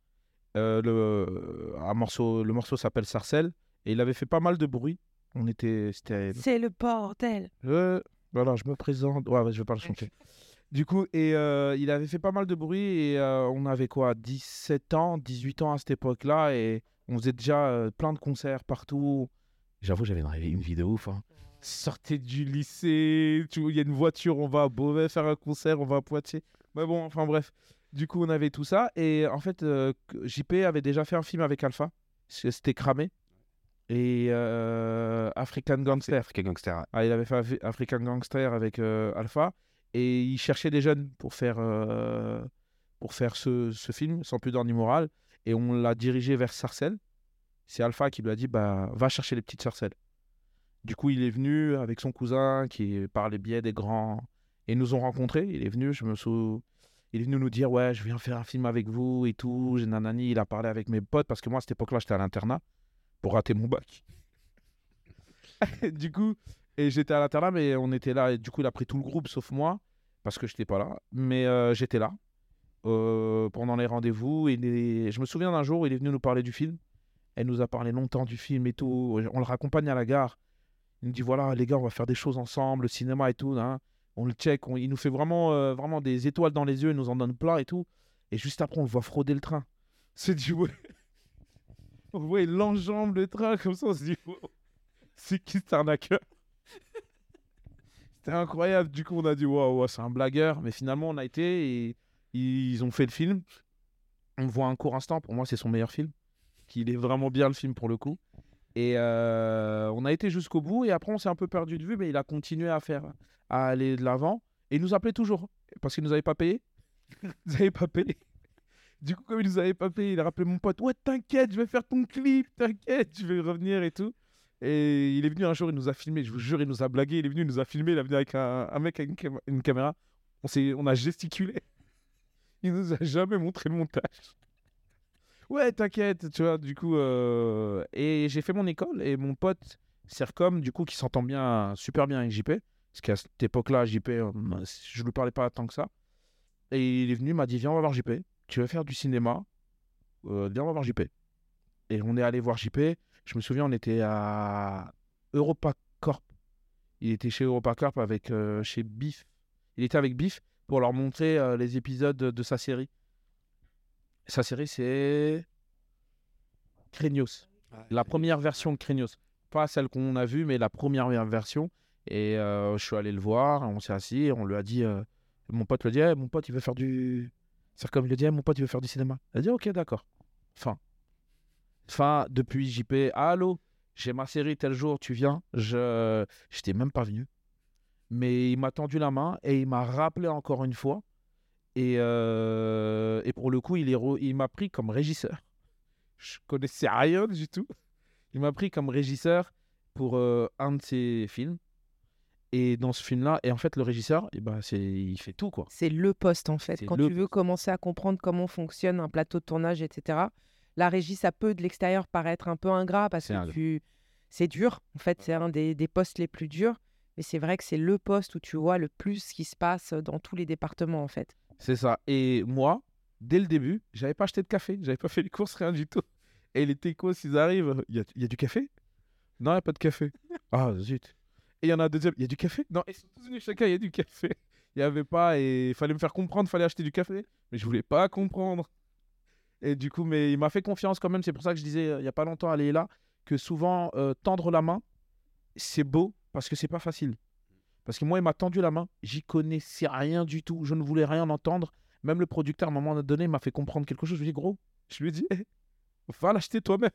Euh, le, un morceau, le morceau s'appelle Sarcelle et il avait fait pas mal de bruit. On était, c'était, C'est le bordel. euh, voilà, je me présente. Ouais, ouais, je vais pas le chanter. Du coup, et euh, il avait fait pas mal de bruit et euh, on avait quoi, 17 ans, 18 ans à cette époque-là et on faisait déjà euh, plein de concerts partout. J'avoue, j'avais une, une vie de ouf. Hein. Sortez du lycée, il y a une voiture, on va à Beauvais faire un concert, on va à Poitiers. Mais bon, enfin bref. Du coup, on avait tout ça et en fait, euh, JP avait déjà fait un film avec Alpha. C'était cramé. Et euh, African Gangster. African Gangster. Ah, il avait fait Af- African Gangster avec euh, Alpha et il cherchait des jeunes pour faire, euh, pour faire ce, ce film, sans pudeur ni morale. Et on l'a dirigé vers Sarcelles. C'est Alpha qui lui a dit bah, va chercher les petites Sarcelles. Du coup, il est venu avec son cousin qui, par les biais des grands, et nous ont rencontrés. Il est venu, je me sou... Il est venu nous dire ouais, je viens faire un film avec vous et tout. J'ai nanani. Il a parlé avec mes potes parce que moi, à cette époque-là, j'étais à l'internat pour rater mon bac. (laughs) du coup, et j'étais à l'internat, mais on était là. Et du coup, il a pris tout le groupe sauf moi, parce que j'étais pas là. Mais euh, j'étais là euh, pendant les rendez-vous. Et je me souviens d'un jour, il est venu nous parler du film. Elle nous a parlé longtemps du film et tout. On le raccompagne à la gare. Il nous dit voilà, les gars, on va faire des choses ensemble, le cinéma et tout. hein. On le check. on- il nous fait vraiment, euh, vraiment des étoiles dans les yeux. Il nous en donne plein et tout. Et juste après, on le voit frauder le train. (laughs) C'est du ouais. (laughs) On voit, il enjambe le train comme ça. On se dit wow, c'est qui cet arnaqueur? (laughs) C'était incroyable. Du coup, on a dit waouh, ouais, c'est un blagueur. Mais finalement, on a été et ils ont fait le film. On voit un court instant. Pour moi, c'est son meilleur film. Qu'il est vraiment bien le film pour le coup. Et euh, on a été jusqu'au bout. Et après, on s'est un peu perdu de vue. Mais il a continué à faire, à aller de l'avant. Et il nous appelait toujours. Parce qu'il nous avait pas payé. (laughs) Ils nous avaient pas payé. Du coup, comme il nous avait pas payé, il a rappelé mon pote Ouais, t'inquiète, je vais faire ton clip. T'inquiète, je vais revenir et tout. Et il est venu un jour, il nous a filmé, je vous jure, il nous a blagué. Il est venu, il nous a filmé, il est venu avec un, mec avec une, cam- une caméra. On, on a gesticulé. (laughs) Il nous a jamais montré le montage. Ouais, t'inquiète, tu vois, du coup. euh, Et j'ai fait mon école et mon pote, Sercom, du coup, qui s'entend bien, super bien avec JP. Parce qu'à cette époque-là, JP, euh, je lui parlais pas tant que ça. Et il est venu, m'a dit Viens, on va voir JP. Tu veux faire du cinéma Euh, Viens, on va voir JP. Et on est allé voir JP. Je me souviens, on était à Europa Corp. Il était chez Europa Corp avec chez Biff. Il était avec Biff pour leur montrer les épisodes de, de sa série. Sa série, c'est Krenios. La première version de Krenios. Pas celle qu'on a vue, mais la première version. Et euh, je suis allé le voir, on s'est assis, on lui a dit, euh, mon pote le dit, Eh, mon pote il veut faire du... C'est comme il le dit, Eh, mon pote il veut faire du cinéma. Il a dit, ok d'accord. Fin. Fin, depuis JP, allô, j'ai ma série tel jour, tu viens. Je j'étais même pas venu. Mais il m'a tendu la main et il m'a rappelé encore une fois. Et, euh, et pour le coup, il, est re- il m'a pris comme régisseur. Je connaissais rien du tout. Il m'a pris comme régisseur pour euh, un de ses films. Et dans ce film-là, et en fait, le régisseur, eh ben, c'est, il fait tout, quoi. C'est le poste en fait. C'est Quand tu veux commencer à comprendre comment fonctionne un plateau de tournage, etc. La régie, ça peut de l'extérieur paraître un peu ingrat parce C'est que tu... c'est dur. En fait, c'est un des, des postes les plus durs. Mais c'est vrai que c'est le poste où tu vois le plus ce qui se passe dans tous les départements en fait. C'est ça. Et moi, dès le début, j'avais pas acheté de café, j'avais pas fait les courses, rien du tout. Et les techos, ils arrivent, il y a, y a du café? Non, il n'y a pas de café. (laughs) Ah, zut. Et il y en a un deuxième, il y a du café? Non, ils sont tous venus chacun, il y a du café. Il n'y avait pas, et il fallait me faire comprendre, il fallait acheter du café. Mais je voulais pas comprendre. Et du coup, mais il m'a fait confiance quand même. C'est pour ça que je disais euh, il y a pas longtemps à Léla que souvent euh, tendre la main, c'est beau parce que c'est pas facile. Parce que moi, il m'a tendu la main, j'y connaissais rien du tout, je ne voulais rien entendre. Même le producteur, à un moment donné, m'a fait comprendre quelque chose. Je lui ai dit, gros, je lui ai dit, (laughs) va l'acheter toi-même.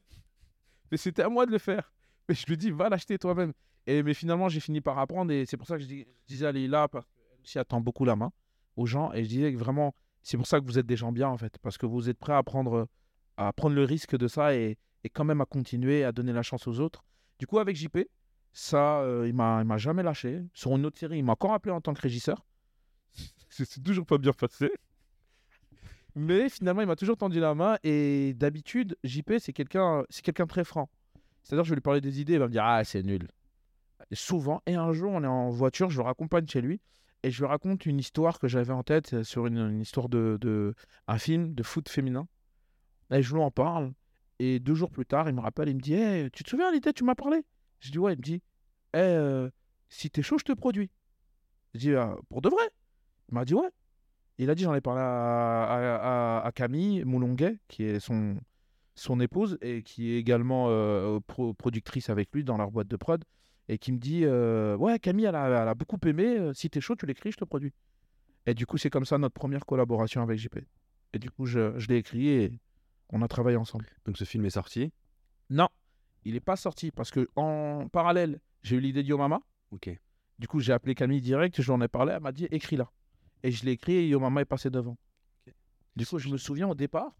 Mais c'était à moi de le faire. Mais je lui ai dit, va l'acheter toi-même. Et mais finalement, j'ai fini par apprendre et c'est pour ça que je, dis- je disais à Leïla, parce qu'elle aussi attend beaucoup la main aux gens. Et je disais que vraiment, c'est pour ça que vous êtes des gens bien en fait, parce que vous êtes prêts à prendre, à prendre le risque de ça et, et quand même à continuer à donner la chance aux autres. Du coup, avec JP, ça, euh, il m'a, m'a jamais lâché. Sur une autre série, il m'a encore appelé en tant que régisseur. (laughs) C'est toujours pas bien passé. Mais finalement, il m'a toujours tendu la main. Et d'habitude, JP, c'est quelqu'un, c'est quelqu'un très franc. C'est-à-dire, je vais lui parler des idées, il va me dire Ah, c'est nul. Souvent. Et un jour, on est en voiture, je le raccompagne chez lui. Et je lui raconte une histoire que j'avais en tête euh, sur une, une histoire de, de- un film de foot féminin. Et je lui en parle. Et deux jours plus tard, il me rappelle, il me dit Hey, Tu te souviens l'idée, tu m'as parlé? Je dis Ouais, il me dit Eh, euh, si t'es chaud, je te produis. Je dis Ah, Pour de vrai? Il m'a dit Ouais. Il a dit J'en ai parlé à, à- à- à Camille Moulonguet, qui est son, son épouse et qui est également euh, pro- productrice avec lui dans leur boîte de prod. Et qui me dit euh, Ouais, Camille, elle a, elle a beaucoup aimé. euh, Si t'es chaud, tu l'écris, je te produis. Et du coup, c'est comme ça notre première collaboration avec JP. Et du coup, je, je l'ai écrit et on a travaillé ensemble. Donc ce film est sorti? Non, il n'est pas sorti parce que en parallèle, j'ai eu l'idée de Yo Mama. Ok. Du coup, j'ai appelé Camille direct, je lui en ai parlé, elle m'a dit écris-la. Et je l'ai écrit et Yo Mama est passé devant. Du coup, je me souviens au départ,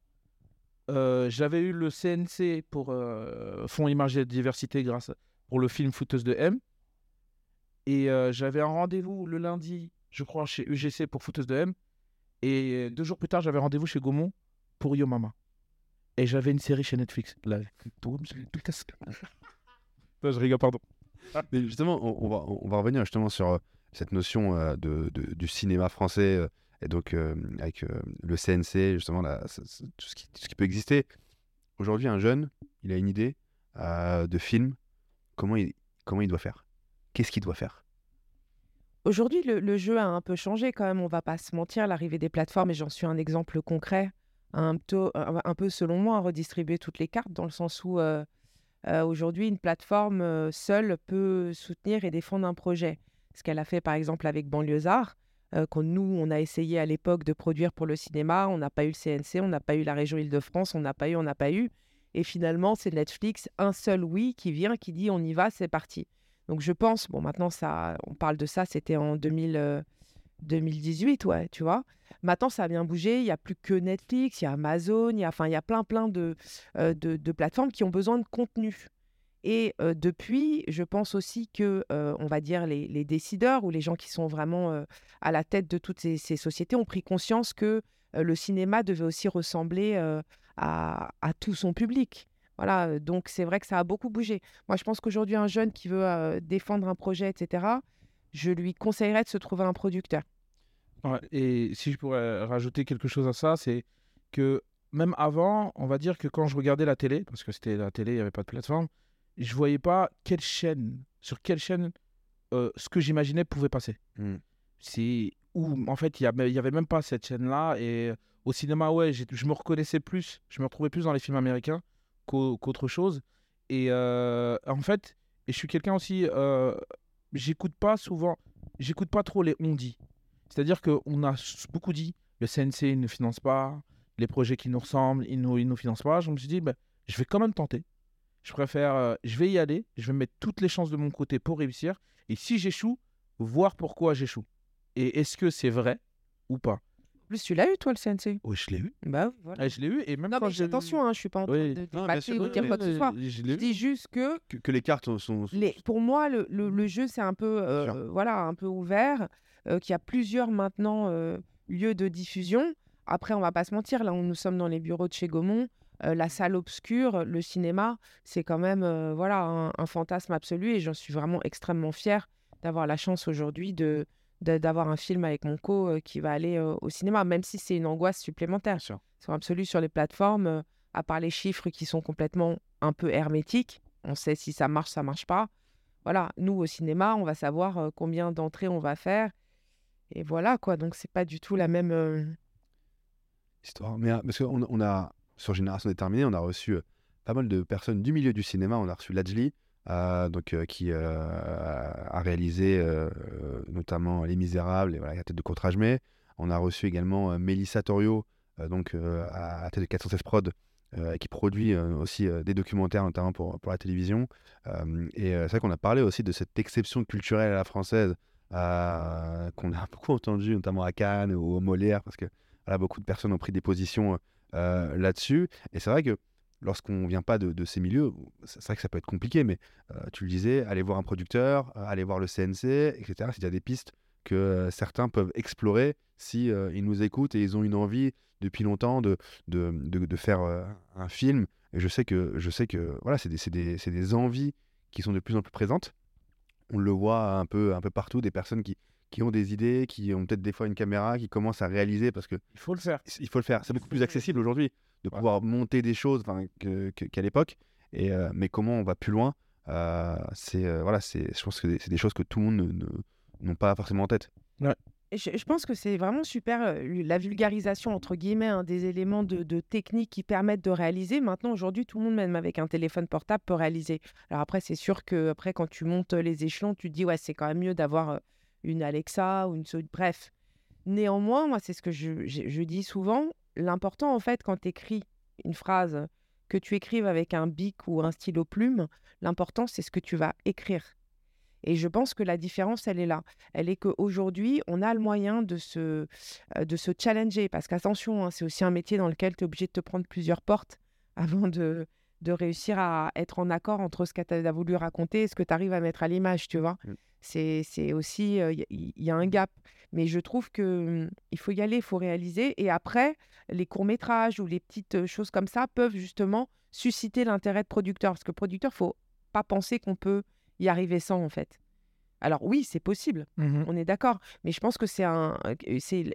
euh, j'avais eu le CNC pour euh, Fonds Image et Diversité grâce pour le film Footeuse de M. Et euh, j'avais un rendez-vous le lundi, je crois, chez UGC pour Footeuse de M. Et deux jours plus tard, j'avais rendez-vous chez Gaumont pour Yo Mama. Et j'avais une série chez Netflix. Là, tout, tout casse. Non, je rigole, pardon. Mais justement, on, on va, on va revenir justement sur euh, cette notion euh, de, de- du cinéma français euh, et donc euh, avec euh, le CNC, justement, là, tout, ce qui, tout ce qui peut exister. Aujourd'hui, un jeune, il a une idée euh, de film. Comment il, comment il doit faire? Qu'est-ce qu'il doit faire? Aujourd'hui, le, le jeu a un peu changé quand même, on va pas se mentir. L'arrivée des plateformes, et j'en suis un exemple concret, un, peu- selon moi, redistribué toutes les cartes, dans le sens où euh, euh, aujourd'hui, une plateforme euh, seule peut soutenir et défendre un projet. Ce qu'elle a fait, par exemple, avec Banlieusard, qu'on nous, on a essayé à l'époque de produire pour le cinéma, on n'a pas eu le CNC, on n'a pas eu la région Île-de-France, on n'a pas eu, on n'a pas eu. Et finalement, c'est Netflix, un seul oui, qui vient, qui dit on y va, c'est parti. Donc je pense, bon maintenant ça, on parle de ça, c'était en 2000, euh, 2018, ouais, tu vois. Maintenant ça a bien bougé, il n'y a plus que Netflix, il y a Amazon, il y a, plein plein de, euh, de, plateformes qui ont besoin de contenu. Et euh, depuis, je pense aussi que, euh, on va dire, les, décideurs ou les gens qui sont vraiment à la tête de toutes ces, sociétés ont pris conscience que le cinéma devait aussi ressembler à, à tout son public. Voilà, donc c'est vrai que ça a beaucoup bougé. Moi, je pense qu'aujourd'hui, un jeune qui veut défendre un projet, etc., je lui conseillerais de se trouver un producteur. Ouais, et si je pourrais rajouter quelque chose à ça, c'est que même avant, on va dire que quand je regardais la télé, parce que c'était la télé, il n'y avait pas de plateforme, je voyais pas quelle chaîne, sur quelle chaîne euh, ce que j'imaginais pouvait passer. Hmm. C'est où, en fait, il n'y avait même pas cette chaîne-là. Et au cinéma, ouais, je me reconnaissais plus, je me retrouvais plus dans les films américains qu'au- qu'autre chose. Et euh, en fait, et je suis quelqu'un aussi, euh, j'écoute pas souvent, j'écoute pas trop les on-dit. C'est-à-dire qu'on a beaucoup dit, le CNC ne finance pas, les projets qui nous ressemblent, ils ne nous, financent pas. Je me suis dit, ben, je vais quand même tenter. Je préfère, euh, je vais y aller, je vais mettre toutes les chances de mon côté pour réussir. Et si j'échoue, voir pourquoi j'échoue. Et est-ce que c'est vrai ou pas? Plus, tu l'as eu, toi, le CNC Oui, je l'ai eu. Bah voilà. Ah, je l'ai eu. Et même Non, quand mais j'ai attention, hein, je suis pas en train Oui. de débattre ou dire quoi que ce soit. Je dis juste que que, que les cartes sont. sont- les, pour moi, le, le- le jeu, c'est un peu, euh, Sûr. voilà, un peu ouvert, euh, qu'il y a plusieurs maintenant euh, lieux de diffusion. Après, on va pas se mentir, là où nous sommes dans les bureaux de chez Gaumont, euh, la salle obscure, le cinéma, c'est quand même euh, voilà, un, un fantasme absolu et j'en suis vraiment extrêmement fière d'avoir la chance aujourd'hui de- d'avoir un film avec mon co euh, qui va aller euh, au cinéma, même si c'est une angoisse supplémentaire. sûr. Sur absolu sur les plateformes, euh, à part les chiffres qui sont complètement un peu hermétiques, on sait si ça marche, ça marche pas. Voilà, nous au cinéma, on va savoir combien d'entrées on va faire. Et voilà quoi, donc c'est pas du tout la même. histoire. Mais parce qu'on on a, sur Génération Déterminée, on a reçu pas mal de personnes du milieu du cinéma. On a reçu Lajli, donc, qui a réalisé notamment Les Misérables et voilà, la tête de Contrajmé. On a reçu également Mélissa Torio, donc à la tête de 416 Prod, qui produit aussi des documentaires, notamment pour, pour la télévision. et c'est vrai qu'on a parlé aussi de cette exception culturelle à la française qu'on a (laughs) beaucoup entendu, notamment à Cannes ou au Molière, parce que voilà, beaucoup de personnes ont pris des positions là-dessus. Et c'est vrai que lorsqu'on vient pas de, ces milieux, c'est vrai que ça peut être compliqué, mais tu le disais, aller voir un producteur, aller voir le CNC, etc. S'il y a des pistes que certains peuvent explorer si ils nous écoutent et ils ont une envie depuis longtemps de, de, de, faire un film. Et je sais que, je sais que voilà, c'est des, des, des, envies qui sont de plus en plus présentes. On le voit un peu, un peu partout, des personnes qui, qui ont des idées, qui ont peut-être des fois une caméra, qui commencent à réaliser parce que il faut le faire. Il faut le faire. C'est beaucoup plus accessible aujourd'hui de pouvoir monter des choses qu'à l'époque. Et mais comment on va plus loin C'est voilà, c'est. Je pense que c'est des choses que tout le monde n'ont pas forcément en tête. Ouais. Je, pense que c'est vraiment super la vulgarisation, entre guillemets, hein, des éléments de, de technique qui permettent de réaliser. Maintenant, aujourd'hui, tout le monde, même avec un téléphone portable, peut réaliser. Alors après, c'est sûr que après, quand tu montes les échelons, tu te dis, ouais, c'est quand même mieux d'avoir une Alexa ou une... Bref. Néanmoins, moi, c'est ce que je, je, dis souvent. L'important, en fait, quand tu écris une phrase, que tu écrives avec un bic ou un stylo plume, l'important, c'est ce que tu vas écrire. Et je pense que la différence, elle est là. Elle est qu'aujourd'hui, on a le moyen de se, euh, de se challenger. Parce qu'attention, hein, c'est aussi un métier dans lequel tu es obligé de te prendre plusieurs portes (laughs) avant de, de réussir à être en accord entre ce que tu as voulu raconter et ce que tu arrives à mettre à l'image, tu vois. Mmh. C'est aussi, il y, a un gap. Mais je trouve que mmh, il faut y aller, il faut réaliser. Et après, les courts-métrages ou les petites choses comme ça peuvent justement susciter l'intérêt de producteur. Parce que producteur, faut pas penser qu'on peut y arriver sans, en fait. Alors oui, c'est possible, mmh on est d'accord. Mais je pense que c'est un, c'est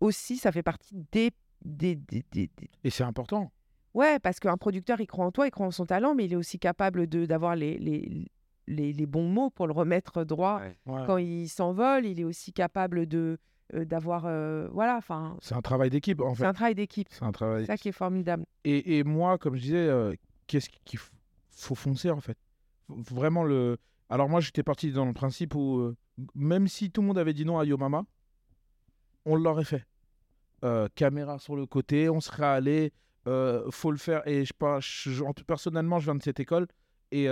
aussi, ça fait partie des, des, des, des... Et c'est important. Ouais, parce qu'un producteur, il croit en toi, il croit en son talent, mais il est aussi capable de d'avoir les, les, les, les, bons mots pour le remettre droit. Quand il s'envole, il est aussi capable de d'avoir voilà enfin c'est un travail d'équipe en fait. c'est un travail d'équipe. C'est un travail ça qui est formidable. Et, et moi comme je disais qu'est-ce qu'il faut foncer en fait? Vraiment le alors moi j'étais parti dans le principe où même si tout le monde avait dit non à Yo Mama on l'aurait fait. Caméra sur le côté on serait allé faut le faire et je, pas, personnellement je viens de cette école et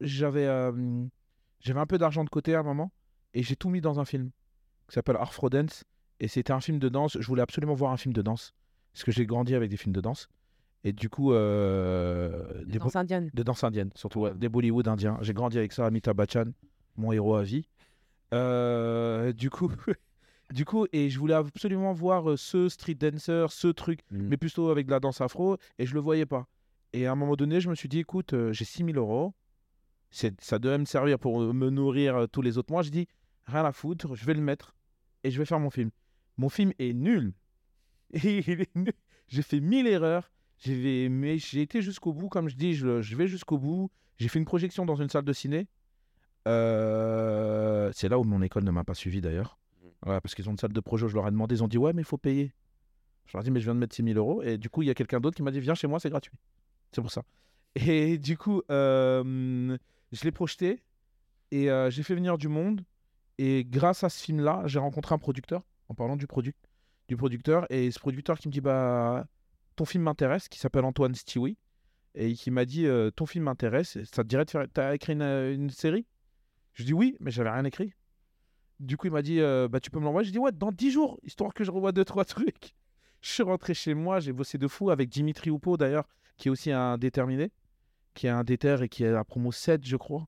j'avais j'avais un peu d'argent de côté à un moment et j'ai tout mis dans un film qui s'appelle Afro Dance. Et c'était un film de danse. Je voulais absolument voir un film de danse parce que j'ai grandi avec des films de danse. Et du coup, euh, des danses indiennes. De danse indienne, surtout des Bollywood indiens. J'ai grandi avec ça, Amitabh Bachchan, mon héros à vie. du coup, (laughs) du coup, et je voulais absolument voir ce street dancer, ce truc, mmh. mais plutôt avec de la danse afro, et je le voyais pas. Et à un moment donné, je me suis dit, écoute, euh, j'ai 6000 euros. Ça devait me servir pour euh, me nourrir euh, tous les autres mois. Je dis, rien à foutre, je vais le mettre et je vais faire mon film. Mon film est nul. (laughs) J'ai fait mille erreurs. Mais j'ai été jusqu'au bout, comme je dis, je, vais jusqu'au bout. J'ai fait une projection dans une salle de ciné. c'est là où mon école ne m'a pas suivi d'ailleurs. Mmh. parce qu'ils ont une salle de projet, je leur ai demandé, ils ont dit ouais, mais il faut payer. Je leur ai dit, mais je viens de mettre 6000 euros. Et du coup, il y a quelqu'un d'autre qui m'a dit, viens chez moi, c'est gratuit. C'est pour ça. Et du coup, je l'ai projeté et j'ai fait venir du monde. Et grâce à ce film-là, j'ai rencontré un producteur, en parlant du, produit, du producteur. Et ce producteur qui me dit bah, Ton film m'intéresse, qui s'appelle Antoine Stewie. Et qui m'a dit Ton film m'intéresse, ça te dirait de faire. T'as écrit une, série? Je dis Oui, mais j'avais rien écrit. Du coup, il m'a dit bah, Tu peux me l'envoyer? Je dis Ouais, dans 10 jours, histoire que je revoie deux, trois (laughs) trucs. Je suis rentré chez moi, j'ai bossé de fou avec Dimitri Houpo d'ailleurs, qui est aussi un déterminé, qui est un déter et qui est à promo 7, je crois.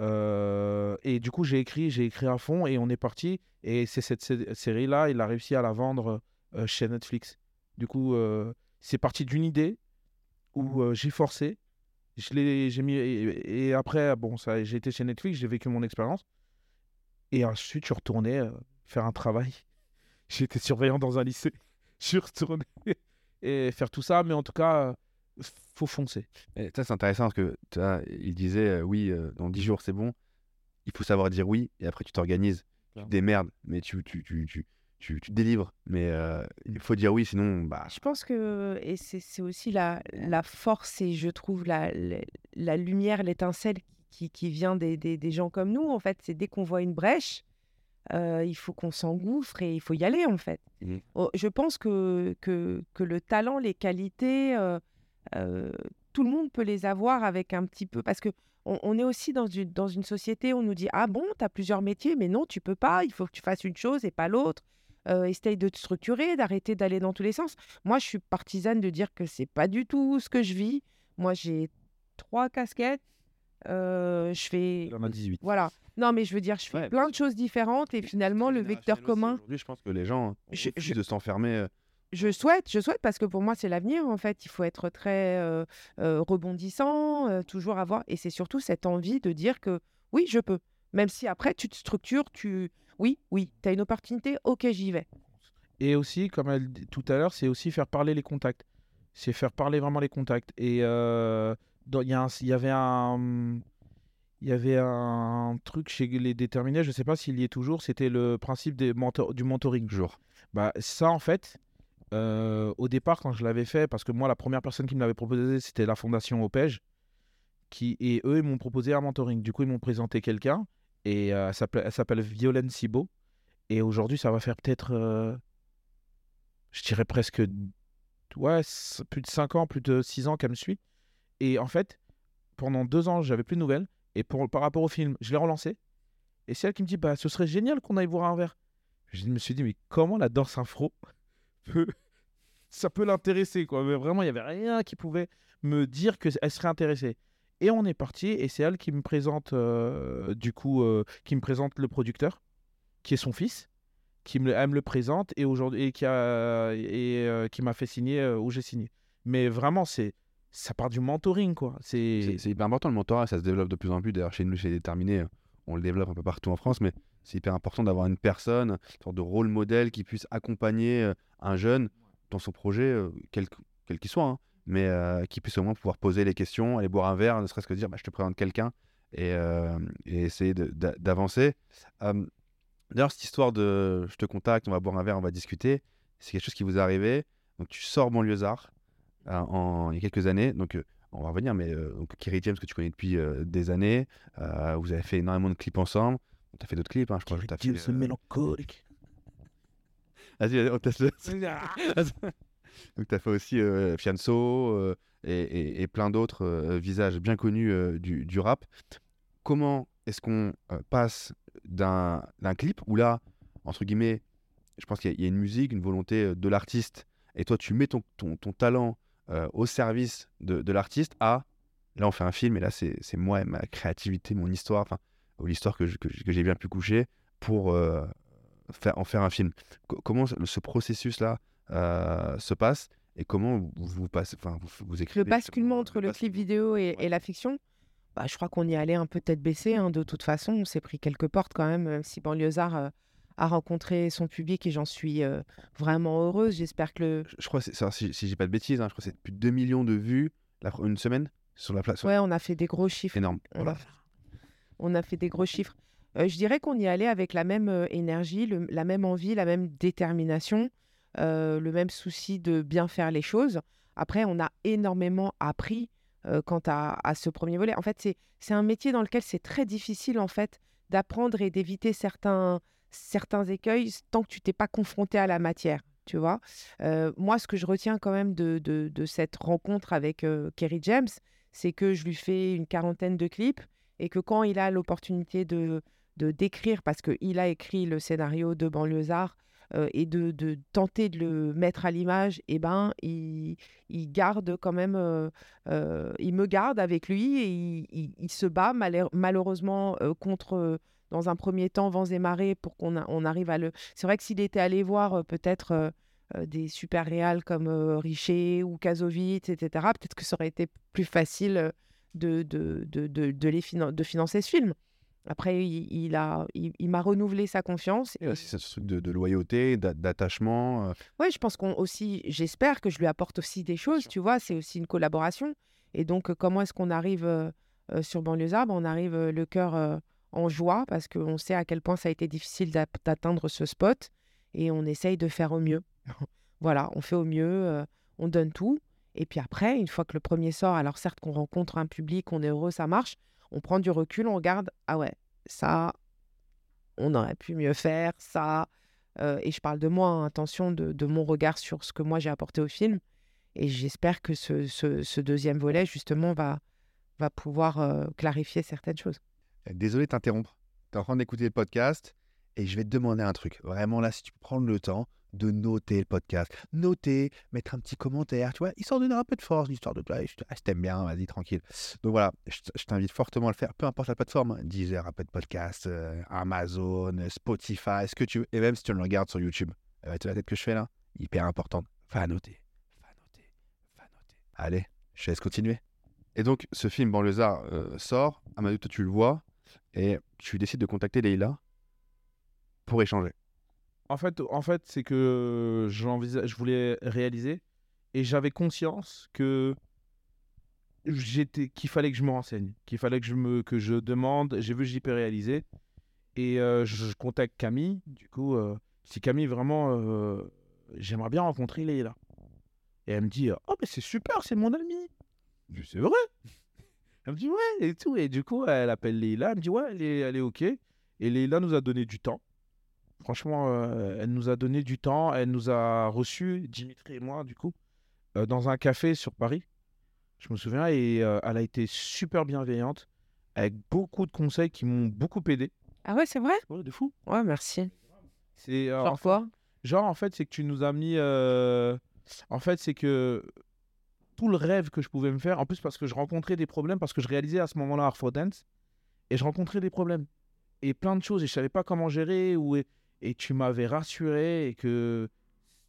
Euh, et du coup, j'ai écrit, j'ai écrit à fond et on est parti. Et c'est cette série-là, il a réussi à la vendre euh, chez Netflix. Du coup, euh, c'est parti d'une idée où j'ai forcé. Je l'ai, j'ai mis et, après, bon, ça, j'ai été chez Netflix, j'ai vécu mon expérience. Et ensuite, je suis retourné faire un travail. (laughs) J'étais surveillant dans un lycée. (laughs) Je suis retourné (laughs) et faire tout ça, mais en tout cas, faut foncer. Et ça, c'est intéressant parce que tu vois, il disait euh, oui, euh, dans 10 jours, c'est bon. Il faut savoir dire oui et après, tu t'organises. Tu te démerdes, mais tu, tu, tu, tu, tu, tu délivres. Mais euh, il faut dire oui, sinon, bah, Je pense que, et c'est c'est aussi la, la force et je trouve la, la, la lumière, l'étincelle qui, qui vient des, des, des gens comme nous, en fait, c'est dès qu'on voit une brèche, euh, il faut qu'on s'engouffre et il faut y aller, en fait. Mhm. Oh, Je pense que, que, que le talent, les qualités, euh, tout le monde peut les avoir avec un petit peu, parce que on, on est aussi dans une, dans une société où on nous dit, ah bon, tu as plusieurs métiers, mais non, tu peux pas, il faut que tu fasses une chose et pas l'autre. Euh, essaye de te structurer, d'arrêter d'aller dans tous les sens. Moi, je suis partisane de dire que c'est pas du tout ce que je vis. Moi, j'ai trois casquettes. Euh, je fais. Il en a 18. Voilà. Non, mais je veux dire, je fais Ouais, plein de choses différentes et finalement, le vecteur commun, Aujourd'hui, je pense que les gens ont je- de s'enfermer. Je souhaite, je souhaite parce que pour moi, c'est l'avenir en fait. Il faut être très euh, euh, rebondissant, euh, toujours avoir. Et c'est surtout cette envie de dire que oui, je peux. Même si après, tu te structures, tu. Oui, oui, tu as une opportunité, ok, j'y vais. Et aussi, comme elle dit tout à l'heure, c'est aussi faire parler les contacts. C'est faire parler vraiment les contacts. Et euh, il y, avait un. Il y avait un truc chez les déterminés, je ne sais pas s'il y est toujours, c'était le principe des mentor- du mentoring. Toujours. Bah, ça, en fait, euh, au départ, quand je l'avais fait, parce que moi, la première personne qui me l'avait proposé, c'était la fondation OPEJ. Qui, et eux, ils m'ont proposé un mentoring. Du coup, ils m'ont présenté quelqu'un. Et euh, elle s'appelle- elle s'appelle Violaine Sibo. Et aujourd'hui, ça va faire peut-être, euh, je dirais presque, ouais, plus de 5 ans, plus de 6 ans qu'elle me suit. Et en fait, pendant deux ans, j'avais plus de nouvelles. Et par rapport au film, je l'ai relancé. Et c'est elle qui me dit, bah, ce serait génial qu'on aille voir un verre. Je me suis dit, mais comment la danse infro (laughs) peut... ça peut l'intéresser, quoi. Mais vraiment, il n'y avait rien qui pouvait me dire qu'elle serait intéressée. Et on est parti, et c'est elle qui me présente, euh, du coup, euh, qui me présente le producteur, qui est son fils, qui me, le- présente, et aujourd'hui, qui a, et, euh, qui m'a fait signer où j'ai signé. Mais vraiment, c'est, ça part du mentoring, quoi. C'est hyper important le mentorat, ça se développe de plus en plus. D'ailleurs, chez nous, chez Déterminé, on le développe un peu partout en France, mais c'est hyper important d'avoir une personne, une sorte de rôle modèle qui puisse accompagner un jeune dans son projet, euh, quel qu- quel qu'il soit, hein, mais euh, qui puisse au moins pouvoir poser les questions, aller boire un verre, ne serait-ce que dire bah, je te présente quelqu'un et, euh, et essayer d'avancer. D'ailleurs, cette histoire de je te contacte, on va boire un verre, on va discuter, c'est quelque chose qui vous est arrivé. Donc, tu sors banlieusard euh, en, il y a quelques années. Donc, euh, on va revenir, mais euh, donc, Kerry James, que tu connais depuis des années, vous avez fait énormément de clips ensemble. Tu as fait d'autres clips, hein, je crois. fait, euh, mélancolique. Vas-y, on teste (laughs) Donc, tu as fait aussi euh, Fianso euh, et, et- et plein d'autres euh, visages bien connus du, du rap. Comment est-ce qu'on passe d'un clip où là, entre guillemets, je pense qu'il y, a- il y a une musique, une volonté de l'artiste, et toi, tu mets ton, ton, ton talent au service de, de l'artiste, à là, on fait un film, et là, c'est moi et ma créativité, mon histoire, enfin, ou l'histoire que, j'ai bien pu coucher pour faire, en faire un film. Co- comment ce ce processus-là euh, se passe et comment vous, vous passez, enfin, vous, vous écrivez Le basculement entre le, clip vidéo et, Ouais. et la fiction, bah, je crois qu'on y allait un peu tête baissée. hein, de toute façon, on s'est pris quelques portes quand même, même si Banlieusard euh, a rencontré son public et j'en suis euh, vraiment heureuse. J'espère que le. Je- Je crois, que c'est- ça, si, si j'ai pas de bêtises, hein, je crois que c'est plus de 2 millions de vues la, une semaine sur la place. Ouais, on a fait des gros chiffres. Énorme. On, Voilà. a, on a fait des gros chiffres. Euh, je dirais qu'on y allait avec la même euh, énergie, la même envie, la même détermination, euh, le même souci de bien faire les choses. Après, on a énormément appris quant à, ce premier volet. En fait, c'est, un métier dans lequel c'est très difficile en fait d'apprendre et d'éviter certains, écueils tant que tu t'es pas confronté à la matière. Tu vois, moi, ce que je retiens quand même de, cette rencontre avec Kerry James, c'est que je lui fais une quarantaine de clips et que quand il a l'opportunité de, de d'écrire, parce qu'il a écrit le scénario de Banlieusard, euh, et de, de tenter de le mettre à l'image, et ben, il, il garde quand même, euh, euh, il me garde avec lui et il, il- se bat malheur- malheureusement contre, dans un premier temps, vents et marées pour qu'on on arrive à le... C'est vrai que s'il était allé voir peut-être des super réals comme Richer ou Kazovitz, etc., peut-être que ça aurait été plus facile de, de, de, de financer ce film. Après, il, il a, il, il m'a renouvelé sa confiance. Et c'est ce truc de, de loyauté, d'a- d'attachement. euh, Oui, je pense qu'on aussi, j'espère que je lui apporte aussi des choses, tu vois, c'est aussi une collaboration. Et donc, euh, comment est-ce qu'on arrive euh, euh, sur Banlieusard Ben, On arrive euh, le cœur euh, en joie parce qu'on sait à quel point ça a été difficile d'atteindre ce spot. et on essaye de faire au mieux. (laughs) voilà, on fait au mieux, on donne tout. Et puis après, une fois que le premier sort, alors certes qu'on rencontre un public, on est heureux, ça marche, on prend du recul, on regarde, ah ouais, ça, on aurait pu mieux faire, ça. euh, et je parle de moi, hein, attention, de, mon regard sur ce que moi j'ai apporté au film. Et j'espère que ce, deuxième volet, justement, va, va pouvoir euh, clarifier certaines choses. Désolé de t'interrompre. Tu es en train d'écouter le podcast et je vais te demander un truc. Vraiment là, si tu peux prendre le temps de noter le podcast, noter, mettre un petit commentaire, tu vois, histoire de donner un peu de force, histoire de je ah, si t'aimes bien, vas-y, tranquille. Donc voilà, je je t'invite fortement à le faire, peu importe la plateforme, hein, Deezer, Apple Podcast, euh, Amazon, Spotify, ce que tu veux, et même si tu le regardes sur YouTube. Euh, tu vois la tête que je fais là Hyper importante. Va noter, va noter, va noter. Allez, je laisse continuer. Et donc, ce film Banlieusard euh, sort, Amadou, toi tu le vois, et tu décides de contacter Leïla pour échanger. En fait, c'est que j'envisage, je voulais réaliser et j'avais conscience que j'étais, qu'il fallait que je me renseigne, qu'il fallait que je me, que je demande. J'ai vu JP réaliser et euh, je, contacte Camille. Du coup, euh, si Camille vraiment, euh, j'aimerais bien rencontrer Leïla. Et elle me dit, oh mais c'est super, c'est mon ami. C'est vrai. Elle me dit ouais et tout et du coup elle appelle Leïla, elle me dit ouais elle est, elle est ok et Leïla nous a donné du temps. Franchement, euh, elle nous a donné du temps. Elle nous a reçus, Dimitri et moi, du coup, euh, dans un café sur Paris. Je me souviens, et euh, elle a été super bienveillante, avec beaucoup de conseils qui m'ont beaucoup aidé. Ah ouais, c'est vrai? Ouais, de fou. Ouais, merci. C'est euh, en Genre fait- quoi Genre, en fait, c'est que tu nous as mis. En fait, c'est que tout le rêve que je pouvais me faire, en plus parce que je rencontrais des problèmes, parce que je réalisais à ce moment-là Art Dance, et je rencontrais des problèmes. Et plein de choses, et je savais pas comment gérer, ou... et, et tu m'avais rassuré, et que.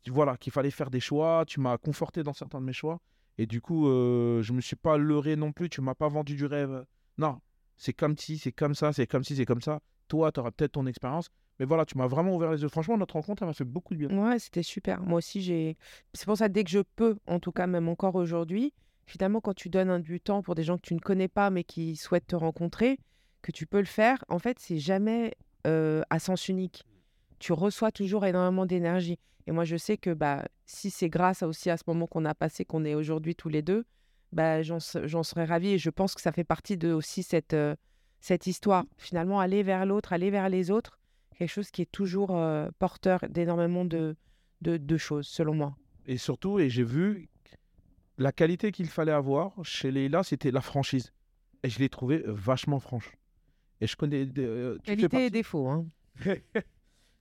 Voilà, qu'il fallait faire des choix, tu m'as conforté dans certains de mes choix, et du coup, euh, je me suis pas leurré non plus, tu m'as pas vendu du rêve. Non, c'est comme si, c'est comme ça, c'est comme si, c'est comme ça. Toi, tu auras peut-être ton expérience, mais voilà, tu m'as vraiment ouvert les yeux. Franchement, notre rencontre, elle m'a fait beaucoup de bien. Ouais, c'était super. Moi aussi, j'ai. C'est pour ça, dès que je peux, en tout cas, même encore aujourd'hui, finalement, quand tu donnes du temps pour des gens que tu ne connais pas, mais qui souhaitent te rencontrer, que tu peux le faire, en fait, c'est jamais euh, à sens unique. Tu reçois toujours énormément d'énergie. Et moi, je sais que bah, si c'est grâce à aussi à ce moment qu'on a passé, qu'on est aujourd'hui tous les deux, bah, j'en se- j'en serais ravie. Et je pense que ça fait partie de aussi cette, euh, cette histoire. Finalement, aller vers l'autre, aller vers les autres, quelque chose qui est toujours euh, porteur d'énormément de, de, de choses, selon moi. Et surtout, et j'ai vu la qualité qu'il fallait avoir chez Leïla, c'était la franchise. Et je l'ai trouvée vachement franche. Et je connais. euh, Qualité et défaut. Hein. (laughs)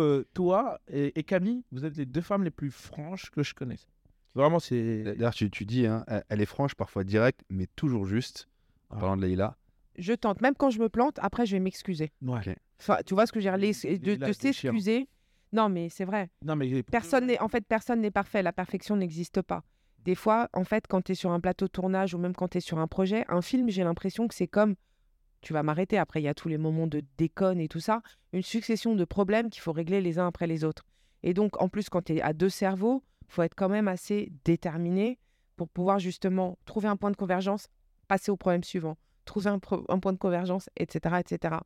Euh, toi et, et Camille, vous êtes les deux femmes les plus franches que je connaisse. Vraiment, c'est. D'ailleurs, tu, tu dis, hein, elle, est franche, parfois directe, mais toujours juste. En Ah. parlant de Leïla, Je tente. Même quand je me plante, après, je vais m'excuser. Ouais. Enfin, tu vois ce que je veux dire les- De, de s'excuser. Non, mais c'est vrai. Non, mais Personne n'est, en fait, personne n'est parfait. La perfection n'existe pas. Des fois, en fait, quand tu es sur un plateau de tournage ou même quand tu es sur un projet, un film, j'ai l'impression que c'est comme. Tu vas m'arrêter. Après, il y a tous les moments de déconne et tout ça. Une succession de problèmes qu'il faut régler les uns après les autres. Et donc, en plus, quand tu es à deux cerveaux, faut être quand même assez déterminé pour pouvoir justement trouver un point de convergence, passer au problème suivant, trouver un, point de convergence, etc., etc.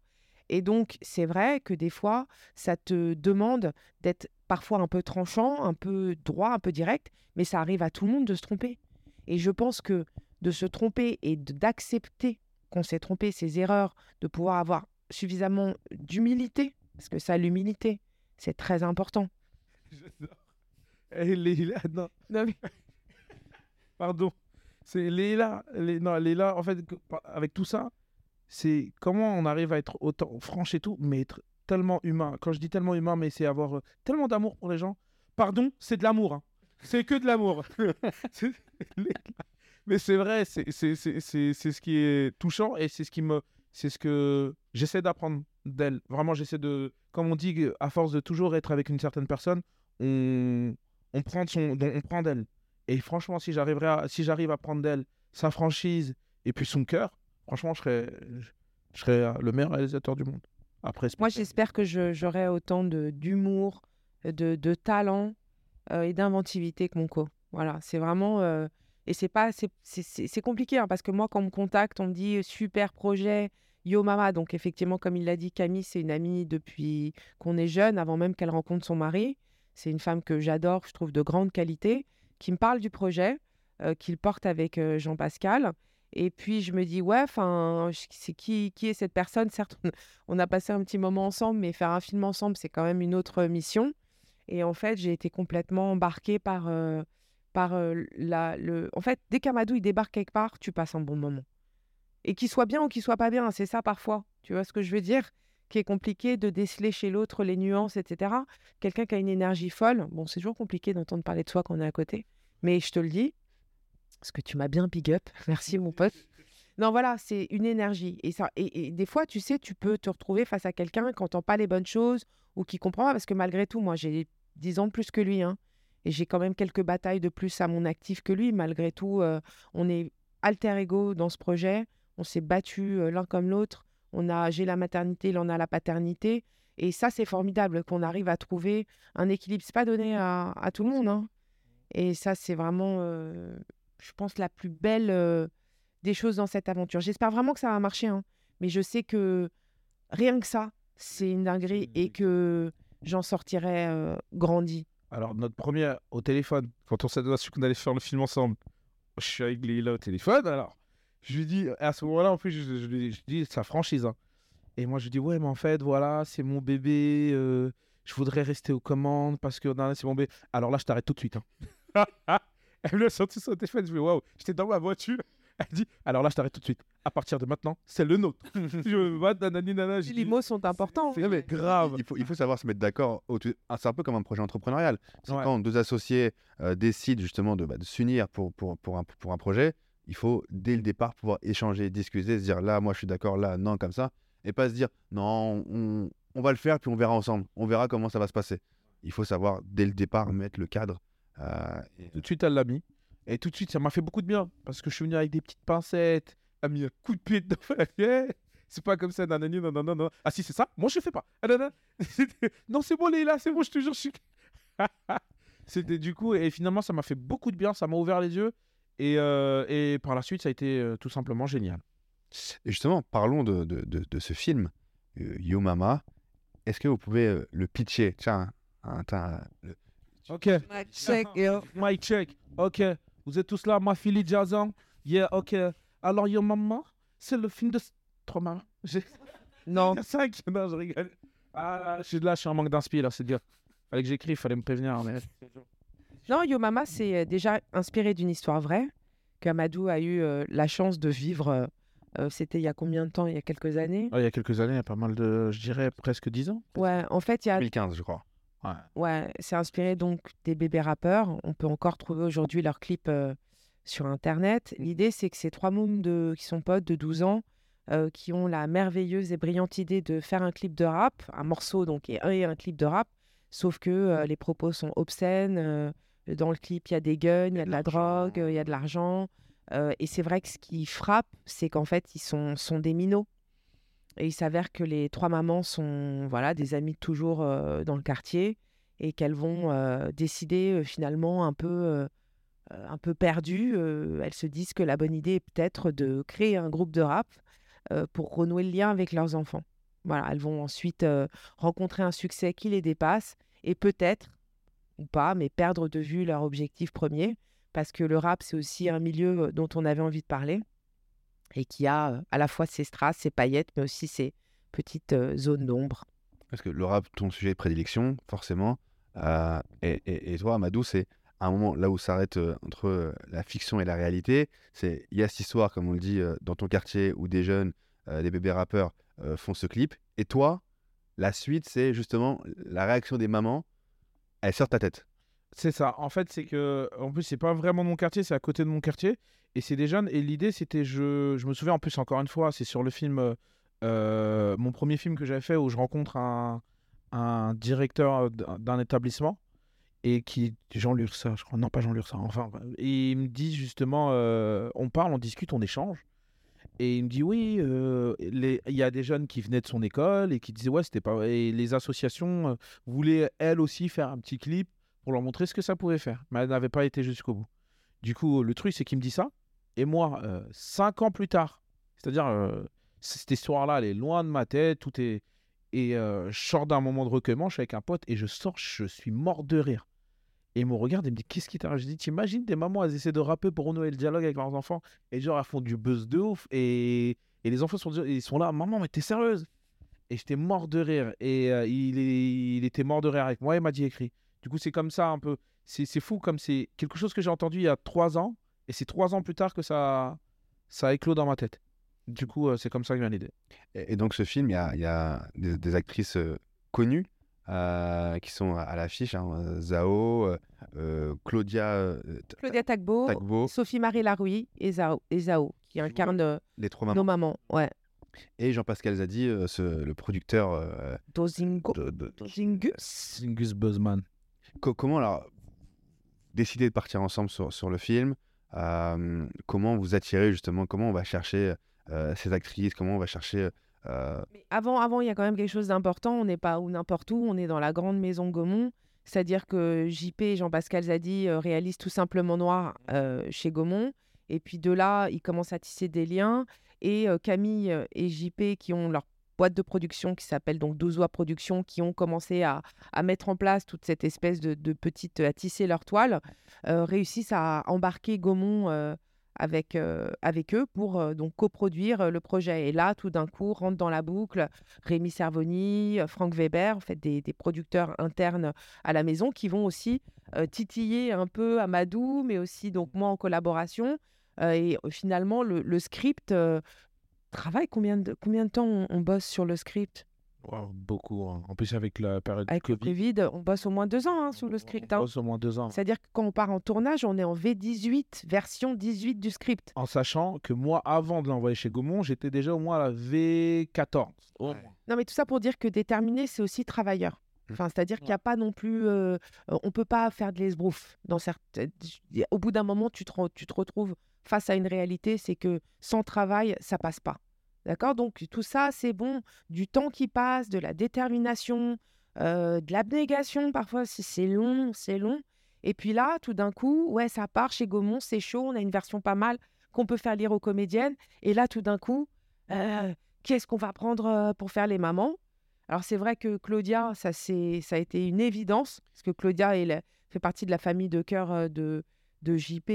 Et donc, c'est vrai que des fois, ça te demande d'être parfois un peu tranchant, un peu droit, un peu direct, mais ça arrive à tout le monde de se tromper. Et je pense que de se tromper et d'accepter qu'on s'est trompé, ses erreurs, de pouvoir avoir suffisamment d'humilité, parce que ça, l'humilité, c'est très important. (laughs) Leïla, non, (laughs) Non, mais- (laughs) pardon. C'est Leïla. Lé- Non, Leïla, en fait, avec tout ça, c'est comment on arrive à être autant franche et tout, mais être tellement humain. Quand je dis tellement humain, mais c'est avoir euh, tellement d'amour pour les gens. Pardon, c'est de l'amour. hein. C'est que de l'amour. Mais c'est vrai, c'est ce qui est touchant et c'est ce qui me. C'est ce que j'essaie d'apprendre d'elle. Vraiment, j'essaie de. Comme on dit, à force de toujours être avec une certaine personne, on, on prend de son, on prend d'elle. Et franchement, si j'arriverais à, si j'arrive à prendre d'elle sa franchise et puis son cœur, franchement, je serais, je serais euh, le meilleur réalisateur du monde. Après, Moi, j'espère que j'aurai autant de- d'humour, de, de talent euh, et d'inventivité que mon co. Voilà, c'est vraiment. euh, et c'est pas, c'est- compliqué hein, parce que moi, quand on me contacte, on me dit super projet, yo mama. Donc effectivement, comme il l'a dit, Camille, c'est une amie depuis qu'on est jeune, avant même qu'elle rencontre son mari. C'est une femme que j'adore, je trouve de grande qualité, qui me parle du projet euh, qu'il porte avec euh, Jean-Pascal. Et puis je me dis, ouais, enfin, c'est qui, qui est cette personne? Certes, on a passé un petit moment ensemble, mais faire un film ensemble, c'est quand même une autre mission. Et en fait, j'ai été complètement embarquée par, euh, par la, le... En fait, dès qu'Amadou il débarque quelque part, tu passes un bon moment. Et qu'il soit bien ou qu'il soit pas bien, c'est ça parfois. Tu vois ce que je veux dire? Qui est compliqué de déceler chez l'autre les nuances, etc. Quelqu'un qui a une énergie folle, bon, c'est toujours compliqué d'entendre parler de soi quand on est à côté. Mais je te le dis, parce que tu m'as bien big up. (laughs) Merci, mon pote. Non, voilà, c'est une énergie. Et, ça, et, et des fois, tu sais, tu peux te retrouver face à quelqu'un qui n'entend pas les bonnes choses ou qui comprend pas. Parce que malgré tout, moi, j'ai 10 ans de plus que lui. Hein, et j'ai quand même quelques batailles de plus à mon actif que lui. Malgré tout, euh, on est alter ego dans ce projet. On s'est battu l'un comme l'autre. On a, j'ai la maternité, il en a la paternité. Et ça, c'est formidable qu'on arrive à trouver un équilibre. C'est pas donné à, à tout le monde. Hein. Et ça, c'est vraiment, euh, je pense, la plus belle euh, des choses dans cette aventure. J'espère vraiment que ça va marcher. Hein. Mais je sais que rien que ça, c'est une dinguerie et que j'en sortirai euh, grandi. Alors, notre premier au téléphone, quand on s'est su qu'on allait faire le film ensemble, je suis avec Leïla au téléphone. Alors, je lui dis, à ce moment-là, en plus, je, je lui dis sa franchise. hein. Et moi, je lui dis, ouais, mais en fait, voilà, c'est mon bébé. euh, je voudrais rester aux commandes parce que non, c'est mon bébé. Alors là, je t'arrête tout de suite. hein. (laughs) Elle me l'a sorti sur le téléphone. Je lui dis, waouh, j'étais dans ma voiture. (laughs) Elle dit, alors là, je t'arrête tout de suite. À partir de maintenant, c'est le nôtre. (laughs) je nanani, Les dis, mots sont importants. C'est mais grave. Il faut, il faut savoir se mettre d'accord. ah, C'est un peu comme un projet entrepreneurial. Ouais. quand deux associés euh, décident justement de, bah, de s'unir pour, pour, pour, un, pour un projet, il faut dès le départ pouvoir échanger, discuter, se dire là, moi je suis d'accord, là, non, comme ça. Et pas se dire non, on, on va le faire, puis on verra ensemble. On verra comment ça va se passer. Il faut savoir dès le départ mettre le cadre. euh, et- Tout de suite, elle l'a mis. Et tout de suite, ça m'a fait beaucoup de bien. Parce que je suis venu avec des petites pincettes. Elle a mis un coup de pied dedans. C'est pas comme ça, nanani, non, non, non, non. Ah si, c'est ça Moi, je fais pas. Ah, non, non. C'était- non, c'est bon, Léla, c'est bon, je te jure, je suis... (laughs) C'était du coup... Et finalement, ça m'a fait beaucoup de bien. Ça m'a ouvert les yeux. Et, euh, et par la suite, ça a été euh, tout simplement génial. Et justement, parlons de, de, de- de ce film, euh, Yo Mama. Est-ce que vous pouvez euh, le pitcher? Tiens, hein, tiens, le- Ok. Mic check. Ok. Vous êtes tous là, ma fille Jazan Yeah, ok. Alors, Yo Maman, c'est le film de... Trop marrant. (laughs) Non, Il y a cinq. Non, je rigole. Ah, là, je suis là, je suis en manque d'inspi, là, c'est dur. Fallait que j'écrive, fallait me prévenir. Mais... non, Yo Mama, c'est euh, déjà inspiré d'une histoire vraie qu'Amadou a eu euh, la chance de vivre. euh, euh, C'était il y a combien de temps? Il y a quelques années? Ah, il y a quelques années, il y a pas mal de, je dirais presque 10 ans. Ouais, en fait, il y a 2015, je crois. Ouais, c'est inspiré donc des bébés rappeurs. On peut encore trouver aujourd'hui leurs clips euh, sur Internet. L'idée, c'est que ces trois mômes de, qui sont potes de 12 ans, euh, qui ont la merveilleuse et brillante idée de faire un clip de rap, un morceau donc et un, et un clip de rap, sauf que euh, les propos sont obscènes. dans le clip, il y a des guns, il y a de la drogue, il y a de l'argent. et c'est vrai que ce qui frappe, c'est qu'en fait, ils sont, sont des minots. Et il s'avère que les trois mamans sont voilà des amies toujours dans le quartier et qu'elles vont décider finalement un peu un peu perdues. elles se disent que la bonne idée est peut-être de créer un groupe de rap pour renouer le lien avec leurs enfants. Voilà, elles vont ensuite rencontrer un succès qui les dépasse et peut-être ou pas, mais perdre de vue leur objectif premier parce que le rap c'est aussi un milieu dont on avait envie de parler et qui a à la fois ses strass, ses paillettes, mais aussi ses petites euh, zones d'ombre. Parce que le rap, ton sujet de prédilection, forcément. Euh, et, et- et toi, Amadou, c'est un moment là où s'arrête euh, entre euh, la fiction et la réalité. C'est il y a cette histoire, comme on le dit, euh, dans ton quartier où des jeunes, euh, des bébés rappeurs euh, font ce clip. Et toi, la suite, c'est justement la réaction des mamans. Elle sort ta tête. C'est ça. En fait, c'est que, en plus, c'est pas vraiment mon quartier, c'est à côté de mon quartier. Et c'est des jeunes. Et l'idée, c'était, je, je me souviens en plus, encore une fois, c'est sur le film, euh, mon premier film que j'avais fait où je rencontre un, un directeur d'un établissement et qui, Jean Lursa, je crois, non, pas Jean Lursa, enfin, et il me dit justement, euh, on parle, on discute, on échange. Et il me dit oui, euh, il y a des jeunes qui venaient de son école et qui disaient ouais, c'était pas. Et les associations voulaient elles aussi faire un petit clip pour leur montrer ce que ça pouvait faire. Mais elle n'avait pas été jusqu'au bout. Du coup, le truc, c'est qu'il me dit ça. Et moi, euh, cinq ans plus tard, c'est-à-dire, euh, cette histoire-là, elle est loin de ma tête. Tout est. Et euh, je sors d'un moment de recueillement, je suis avec un pote et je sors, je suis mort de rire. Et il me regarde et me dit Qu'est-ce qui t'arrive? Je dis T'imagines des mamans, elles essaient de rapper pour renouer le dialogue avec leurs enfants et genre, elles font du buzz de ouf. Et, et les enfants sont, ils sont là Maman, mais t'es sérieuse? Et j'étais mort de rire. Et euh, il, il était mort de rire avec moi, il m'a dit écrit. Du coup, c'est comme ça un peu. C'est fou, comme c'est quelque chose que j'ai entendu il y a trois ans. Et c'est trois ans plus tard que ça, ça a éclos dans ma tête. Du coup, euh, c'est comme ça que vient l'idée. Et, et donc ce film, il y a, il y a des, des actrices euh, connues euh, qui sont à, à l'affiche. hein, Zao, Claudia euh, Claudia Tagbo, Tagbo, Sophie-Marie Larouille et Zao, et Zao qui incarnent les trois nos mamans. mamans. Ouais. Et Jean-Pascal Zadi, euh, ce- le producteur euh, Dozingo. de, de- Dozingus. Singus Buzzman. Co- comment alors décider de partir ensemble sur, sur le film euh, Comment vous attirer justement Comment on va chercher ces actrices Comment on va chercher avant, avant, il y a quand même quelque chose d'important. On n'est pas où n'importe où. On est dans la grande maison Gaumont. C'est-à-dire que JP Jean-Pascal Zadi euh, réalisent tout simplement Noir chez Gaumont. Et puis de là, ils commencent à tisser des liens. Et Camille et JP, qui ont leur boîte de production qui s'appelle donc Douzois Productions, qui ont commencé à, à mettre en place toute cette espèce de, de petite, à tisser leur toile, euh, réussissent à embarquer Gaumont euh, avec, euh, avec eux pour donc coproduire le projet. Et là, tout d'un coup, rentre dans la boucle Rémi Servoni, Franck Weber, en fait, des, des producteurs internes à la maison qui vont aussi titiller un peu Amadou, mais aussi donc moi en collaboration. Et finalement, le, script travaille. Combien de, combien de temps on, on bosse sur le script? Wow, beaucoup. hein. En plus, avec la période Avec le Covid, Covid, on bosse au moins deux ans hein, sur le script. on hein. bosse au moins deux ans. C'est-à-dire que quand on part en tournage, on est en V18, version 18 du script. En sachant que moi, avant de l'envoyer chez Gaumont, j'étais déjà au moins à la V14. Au moins. Non, mais tout ça pour dire que déterminé, c'est aussi travailleur. Mmh. Enfin, c'est-à-dire qu'il n'y a pas non plus. euh, on peut pas faire de l'esbrouf. Dans certaines... Au bout d'un moment, tu te, tu te retrouves face à une réalité, c'est que sans travail, ça passe pas. D'accord? Donc, tout ça, c'est bon. Du temps qui passe, de la détermination, euh, de l'abnégation, parfois, c'est- long, c'est long. Et puis là, tout d'un coup, ouais, ça part chez Gaumont, c'est chaud, on a une version pas mal qu'on peut faire lire aux comédiennes. Et là, tout d'un coup, euh, qu'est-ce qu'on va prendre euh, pour faire les mamans? Alors c'est vrai que Claudia, ça, ça a été une évidence, parce que Claudia elle, fait partie de la famille de cœur de, de JP,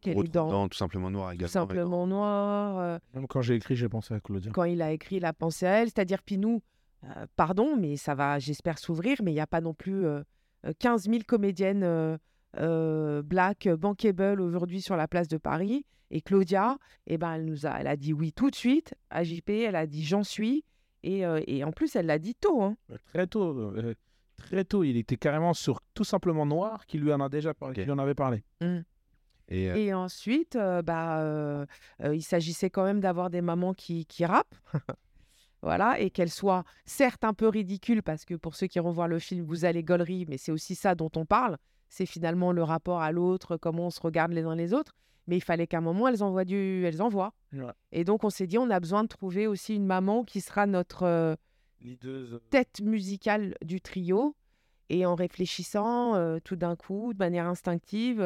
qu'elle est dans dans Tout simplement noir Tout également. simplement Noir. euh, Même quand j'ai écrit, j'ai pensé à Claudia. quand il a écrit, il a pensé à elle. C'est-à-dire, puis nous, euh, pardon, mais ça va, j'espère, s'ouvrir, mais il n'y a pas non plus euh, euh, 15 000 comédiennes euh, euh, black, euh, bankable aujourd'hui sur la place de Paris. Et Claudia, eh ben, elle nous a, elle a dit oui tout de suite à JP, elle a dit j'en suis. Et, euh, et en plus, elle l'a dit tôt. hein. Très tôt. euh, très tôt, il était carrément sur tout simplement noir qui lui en a déjà parlé, qui lui en avait parlé. Et, euh, Et ensuite, euh, bah, euh, il s'agissait quand même d'avoir des mamans qui, qui rappent. voilà, et qu'elles soient certes un peu ridicules, parce que pour ceux qui iront voir le film, vous allez gaulerie, mais c'est aussi ça dont on parle. C'est finalement le rapport à l'autre, comment on se regarde les uns les autres. Mais il fallait qu'à un moment, elles envoient du... elles envoient. Ouais. Et donc, on s'est dit, on a besoin de trouver aussi une maman qui sera notre tête musicale du trio. Et en réfléchissant tout d'un coup, de manière instinctive,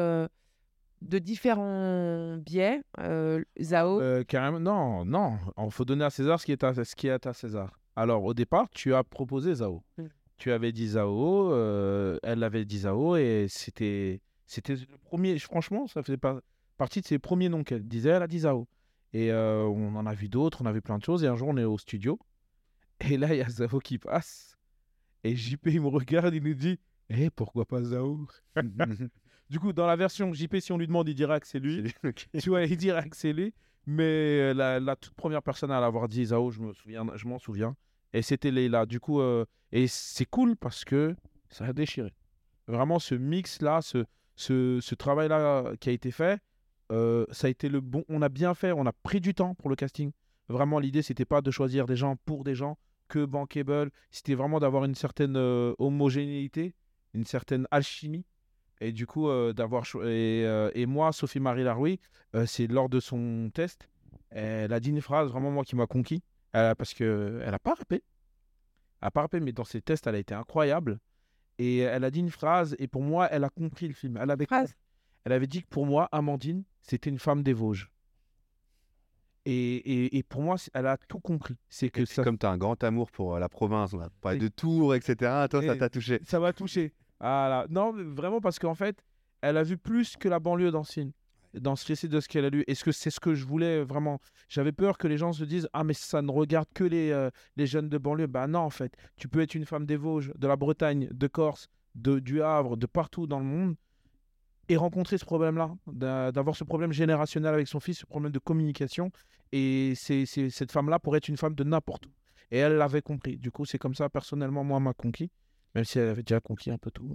de différents biais, euh, Zao, Euh, carrément, non, non. Il faut donner à César ce qui est à, ce qui est à César. Alors, au départ, tu as proposé Zao. Mm. Tu avais dit Zao, euh, elle avait dit Zao, et c'était, c'était le premier. Franchement, ça faisait pas partie de ses premiers noms qu'elle disait. Elle a dit Zao. Et euh, on en a vu d'autres, on a vu plein de choses. Et un jour, on est au studio, (laughs) et là, il y a Zao qui passe. Et JP, il me regarde, il nous dit Eh, pourquoi pas Zao? (laughs) (laughs) Du coup, dans la version JP, si on lui demande, il dira que c'est lui. tu vois, il dirait que c'est lui. Mais euh, la, la toute première personne à l'avoir dit, Zao, je me souviens, je m'en souviens. Et c'était Leila. Du coup, euh, et c'est cool parce que ça a déchiré. Vraiment, ce mix-là, ce, ce, ce travail-là qui a été fait, euh, ça a été le bon. On a bien fait, on a pris du temps pour le casting. Vraiment, l'idée, c'était pas de choisir des gens pour des gens, que bankable. C'était vraiment d'avoir une certaine euh, homogénéité, une certaine alchimie. Et du coup, euh, d'avoir. cho- Et, euh, et moi, Sophie-Marie Laroui, euh, c'est lors de son test, elle a dit une phrase vraiment, moi, qui m'a conquis. Elle a- parce qu'elle n'a pas rappé. Elle n'a pas rappé, mais dans ses tests, elle a été incroyable. Et elle a dit une phrase, et pour moi, elle a compris le film. Elle avait, Phrase. elle avait dit que pour moi, Amandine, c'était une femme des Vosges. Et, et, et pour moi, elle a tout compris. C'est que C'est ça, comme tu as un grand amour pour la province, on a parlé de Tours, etc. Toi, ça t'a touché. ça m'a touché. Voilà. Non, vraiment parce qu'en fait, elle a vu plus que la banlieue dans ce film, dans ce récit de ce qu'elle a lu. Est-ce que c'est ce que je voulais vraiment? J'avais peur que les gens se disent Ah, mais ça ne regarde que les, euh, les jeunes de banlieue. Ben non, en fait. Tu peux être une femme des Vosges, de la Bretagne, de Corse, de, du Havre, de partout dans le monde et rencontrer ce problème-là, d'a- d'avoir ce problème générationnel avec son fils, ce problème de communication. Et c'est, c'est- cette femme-là pourrait être une femme de n'importe où. Et elle l'avait compris. Du coup, c'est comme ça, personnellement, moi, m'a conquis. Même si elle avait déjà conquis un peu tout.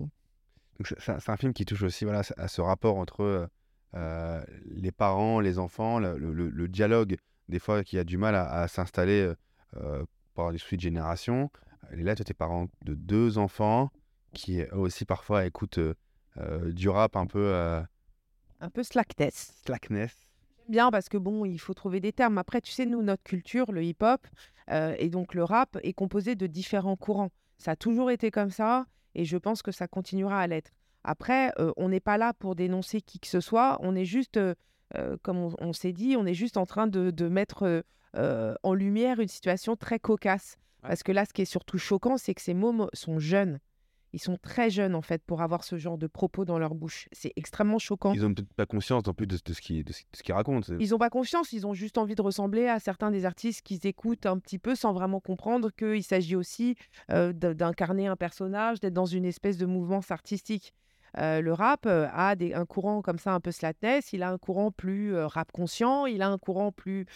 Donc, c'est- un film qui touche aussi voilà, à ce rapport entre euh, euh, les parents, les enfants, le, le- le- le dialogue, des fois, qui a du mal à, à s'installer euh, par des soucis de génération. Et là, tu as tes parents de deux enfants qui eux aussi parfois écoutent euh, euh, du rap un peu euh, Un peu slackness. slackness. bien parce que bon, il faut trouver des termes. Après, tu sais, nous, notre culture, le hip-hop euh, et donc le rap est composé de différents courants. Ça a toujours été comme ça et je pense que ça continuera à l'être. Après, euh, on n'est pas là pour dénoncer qui que ce soit. On est juste, euh, euh, comme on, on s'est dit, on est juste en train de, de mettre euh, en lumière une situation très cocasse. Ouais. Parce que là, ce qui est surtout choquant, c'est que ces mots mo- sont jeunes. Ils sont très jeunes, en fait, pour avoir ce genre de propos dans leur bouche. C'est extrêmement choquant. Ils ont peut-être pas conscience non plus de, de ce qu'ils racontent. Ils n'ont pas confiance, ils ont juste envie de ressembler à certains des artistes qu'ils écoutent un petit peu sans vraiment comprendre qu'il s'agit aussi euh, d'incarner un personnage, d'être dans une espèce de mouvement artistique. Euh, le rap euh, a un courant comme ça un peu slatness, il a un courant plus euh, rap conscient, il a un courant plus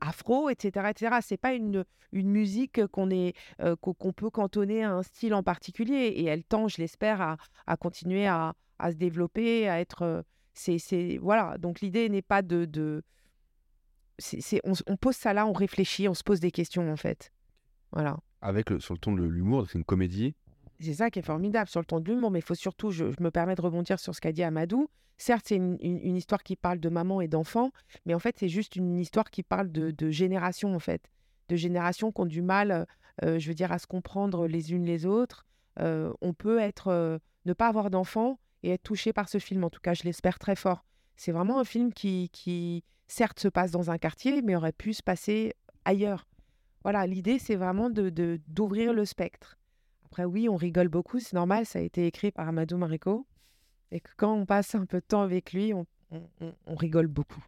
afro, etc. etc. C'est pas une, musique qu'on peut cantonner à un style en particulier et elle tend, je l'espère, à, continuer à, se développer, à être voilà. Donc l'idée n'est pas de, on, on pose ça là, on réfléchit, on se pose des questions en fait. Voilà. Avec le, sur le ton de l'humour, c'est une comédie. C'est ça qui est formidable sur le ton de l'humour, mais il faut surtout, je, me permets de rebondir sur ce qu'a dit Amadou. Certes, c'est une, histoire qui parle de maman et d'enfant, mais en fait, c'est juste une histoire qui parle de, de générations, en fait. De générations qui ont du mal, euh, je veux dire, à se comprendre les unes les autres. Euh, on peut être, euh, ne pas avoir d'enfant et être touché par ce film, en tout cas, je l'espère très fort. C'est vraiment un film qui, qui, certes, se passe dans un quartier, mais aurait pu se passer ailleurs. Voilà, l'idée, c'est vraiment de- d'ouvrir le spectre. Après, oui, on rigole beaucoup, c'est normal, ça a été écrit par Amadou Mariko. Et que quand on passe un peu de temps avec lui, on, on- on- on rigole beaucoup.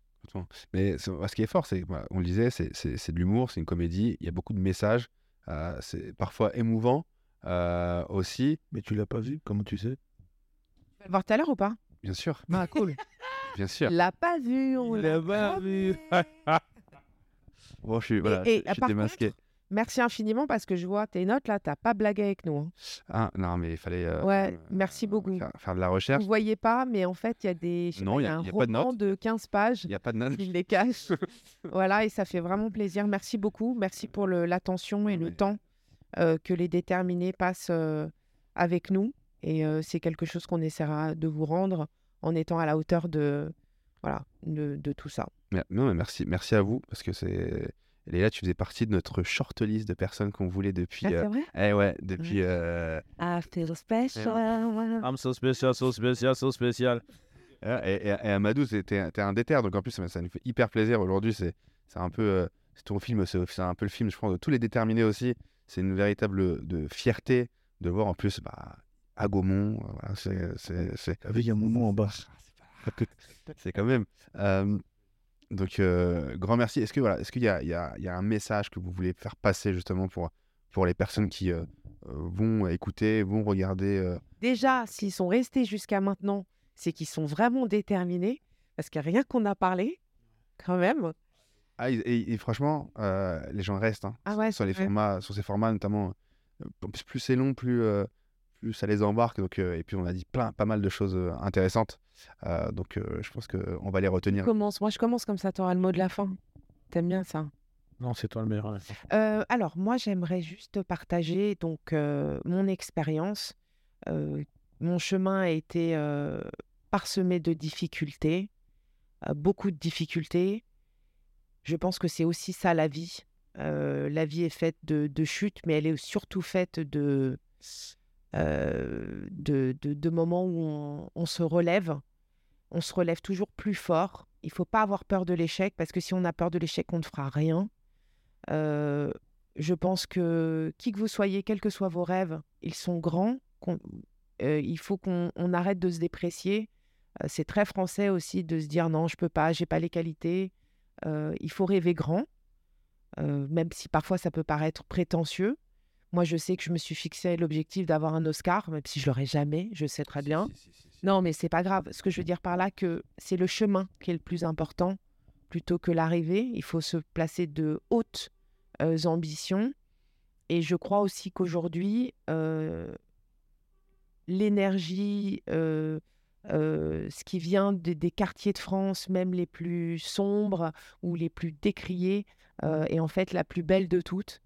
Mais ce qui est fort, c'est, voilà, on le disait, c'est, de l'humour, c'est une comédie, il y a beaucoup de messages, euh, c'est parfois émouvant euh, aussi, Mais tu l'as pas vu, comment tu sais? Tu vas le voir tout à l'heure ou pas? Bien sûr, Ah, cool. (laughs) bien sûr. l'a pas vu, on l'a pas vu. (laughs) Bon, je suis, voilà, et, je, je suis démasqué. contre, merci infiniment parce que je vois tes notes là, t'as pas blagué avec nous. hein. Ah, non, mais il fallait euh, Ouais, euh, merci beaucoup. Faire, faire de la Vous recherche. voyez pas, mais en fait, il y a des. Non, il y a- un y a pas de notes. de 15 pages. Il n'y a pas de notes. Il les cache. (laughs) voilà, et ça fait vraiment plaisir. Merci beaucoup. Merci pour l'attention et le temps euh, que les déterminés passent euh, avec nous. Et c'est quelque chose qu'on essaiera de vous rendre en étant à la hauteur de, voilà, de, de tout ça. Non, mais merci, merci à vous, parce que c'est... Léla, tu faisais partie de notre shortlist de personnes qu'on voulait depuis... euh, vrai? Eh ouais, depuis... euh, I feel special. I'm so special, so special, so special. Ah, Et, et, et Amadou, c'était t'es un déter, donc en plus ça, ça nous fait hyper plaisir aujourd'hui. C'est c'est un peu euh, c'est ton film, c'est c'est un peu le film, je pense, de tous les déterminés aussi. C'est une véritable de fierté de voir en plus bah, à Gaumont. euh, voilà, c'est- c'est c'est- T'as vu, il y a un moment en bas. c'est quand même. euh, donc euh, grand merci. Est-ce que voilà, est-ce qu'il y a, il y, a, il y a un message que vous voulez faire passer justement pour pour les personnes qui euh, vont écouter, vont regarder. euh, Déjà, s'ils sont restés jusqu'à maintenant, c'est qu'ils sont vraiment déterminés. Parce qu'il n'y a rien qu'on a parlé, quand même. Ah, et, et- et franchement, les gens restent. hein, Ah ouais, sur, les formats, sur ces formats notamment. en plus, plus c'est long, plus, plus ça les embarque. Donc, et puis, on a dit plein, pas mal de choses intéressantes. Euh, donc, euh, je pense qu'on va les retenir. Commence. Moi, je commence comme ça, tu auras le mot de la fin. T'aimes bien ça? Non, c'est toi le meilleur. Euh, alors, moi, j'aimerais juste partager donc euh, mon expérience. Euh, mon chemin a été euh, parsemé de difficultés, euh, beaucoup de difficultés. Je pense que c'est aussi ça la vie. Euh, la vie est faite de, de chutes, mais elle est surtout faite de, de, de- de moments où on, se relève. On se relève toujours plus fort Il faut pas avoir peur de l'échec parce que si on a peur de l'échec, on ne fera rien. Euh, je pense que qui que vous soyez, quels que soient vos rêves, ils sont grands. euh, il faut qu'on on arrête de se déprécier. Euh, c'est très français aussi de se dire non, je peux pas, j'ai pas les qualités. Euh, il faut rêver grand, euh, même si parfois ça peut paraître prétentieux. Moi, je sais que je me suis fixé l'objectif d'avoir un Oscar, même si je l'aurai jamais, je sais très bien. Non, mais c'est pas grave. Ce que je veux dire par là, que c'est le chemin qui est le plus important plutôt que l'arrivée. Il faut se placer de hautes euh, ambitions. Et je crois aussi qu'aujourd'hui, euh, l'énergie, euh, ce qui vient des- des quartiers de France, même les plus sombres ou les plus décriés, euh, est en fait la plus belle de toutes.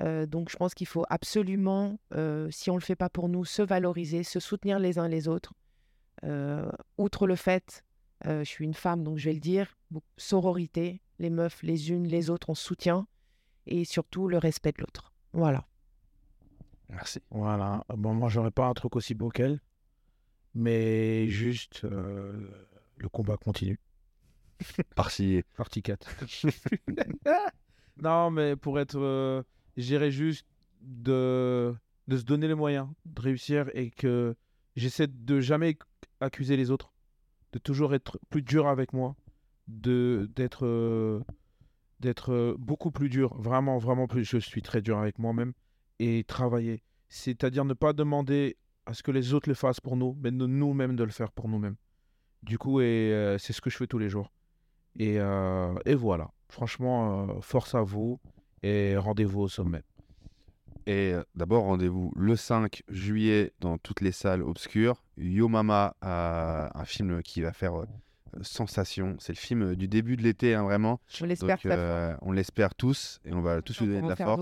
Euh, donc je pense qu'il faut absolument, euh, si on ne le fait pas pour nous, se valoriser, se soutenir les uns les autres. Euh, outre le fait, euh, je suis une femme, donc je vais le dire, sororité, les meufs, les unes, les autres, on soutient, et surtout le respect de l'autre. Voilà. Merci. Voilà. Bon, moi, j'aurais pas un truc aussi beau qu'elle, mais juste euh, le combat continue. Parti. Partie 4. non, mais pour être. J'irais juste de, de se donner les moyens de réussir et que j'essaie de jamais accuser les autres, de toujours être plus dur avec moi, de d'être euh, d'être euh, beaucoup plus dur, vraiment, vraiment plus. Je suis très dur avec moi-même et travailler. C'est-à-dire ne pas demander à ce que les autres le fassent pour nous, mais de nous-mêmes de le faire pour nous-mêmes. Du coup, et euh, c'est ce que je fais tous les jours. Et, et voilà. Franchement, force à vous et rendez-vous au sommet. Et euh, d'abord, rendez-vous le 5 juillet dans toutes les salles obscures. Yo Mama, euh, un film qui va faire euh, sensation. C'est le film du début de l'été, hein, vraiment. Je l'espère euh, on l'espère tous et on va tous lui donner de la faire force.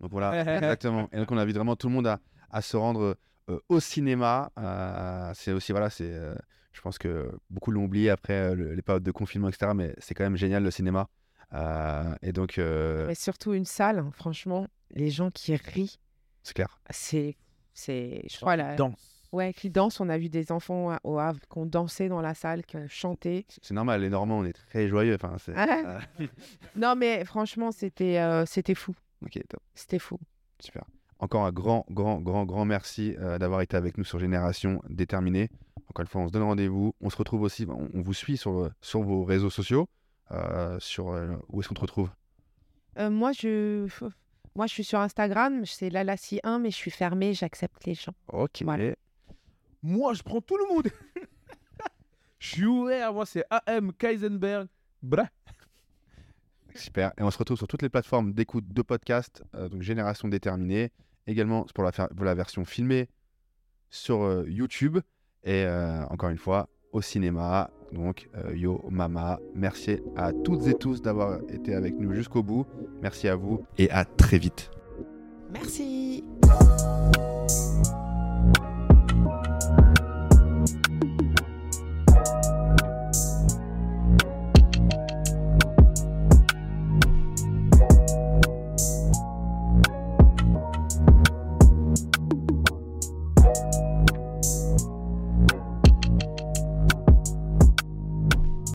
Donc voilà, (laughs) exactement. Et donc on invite vraiment tout le monde à, à se rendre euh, au cinéma. Euh, c'est aussi, voilà, c'est, euh, je pense que beaucoup l'ont oublié après euh, le- les périodes de confinement, etc. Mais c'est quand même génial le cinéma. Euh, et donc, euh, Mais surtout une salle, hein, franchement, les gens qui rient, c'est clair. c'est. c'est je crois là. Dans. Ouais, qui dansent. On a vu des enfants au Havre qui ont dansé dans la salle, qui ont chanté. C'est normal, les Normands, on est très joyeux. Enfin, c'est, Ah. euh, (laughs) Non, mais franchement, c'était euh, c'était fou. ok, top. C'était fou. Super. Encore un grand, grand, grand, grand merci euh, d'avoir été avec nous sur Génération Déterminée. Encore une fois, on se donne rendez-vous. On se retrouve aussi, on, on vous suit sur, sur vos réseaux sociaux. Euh, sur, euh, où est-ce qu'on te retrouve? Euh, moi, je. Moi, je suis sur Instagram, c'est Lalassi1, mais je suis fermée, j'accepte les gens. Ok. Voilà. Moi, je prends tout le monde. (laughs) Je suis ouvert. Moi, c'est AM Kaisenberg. Bra. Super. Et on se retrouve sur toutes les plateformes d'écoute de podcasts, euh, donc Génération Déterminée. Également pour la, pour la version filmée sur euh, YouTube. Et euh, encore une fois, au cinéma. Donc, euh, Yo Mama, merci à toutes et tous d'avoir été avec nous jusqu'au bout. Merci à vous et à très vite. Merci.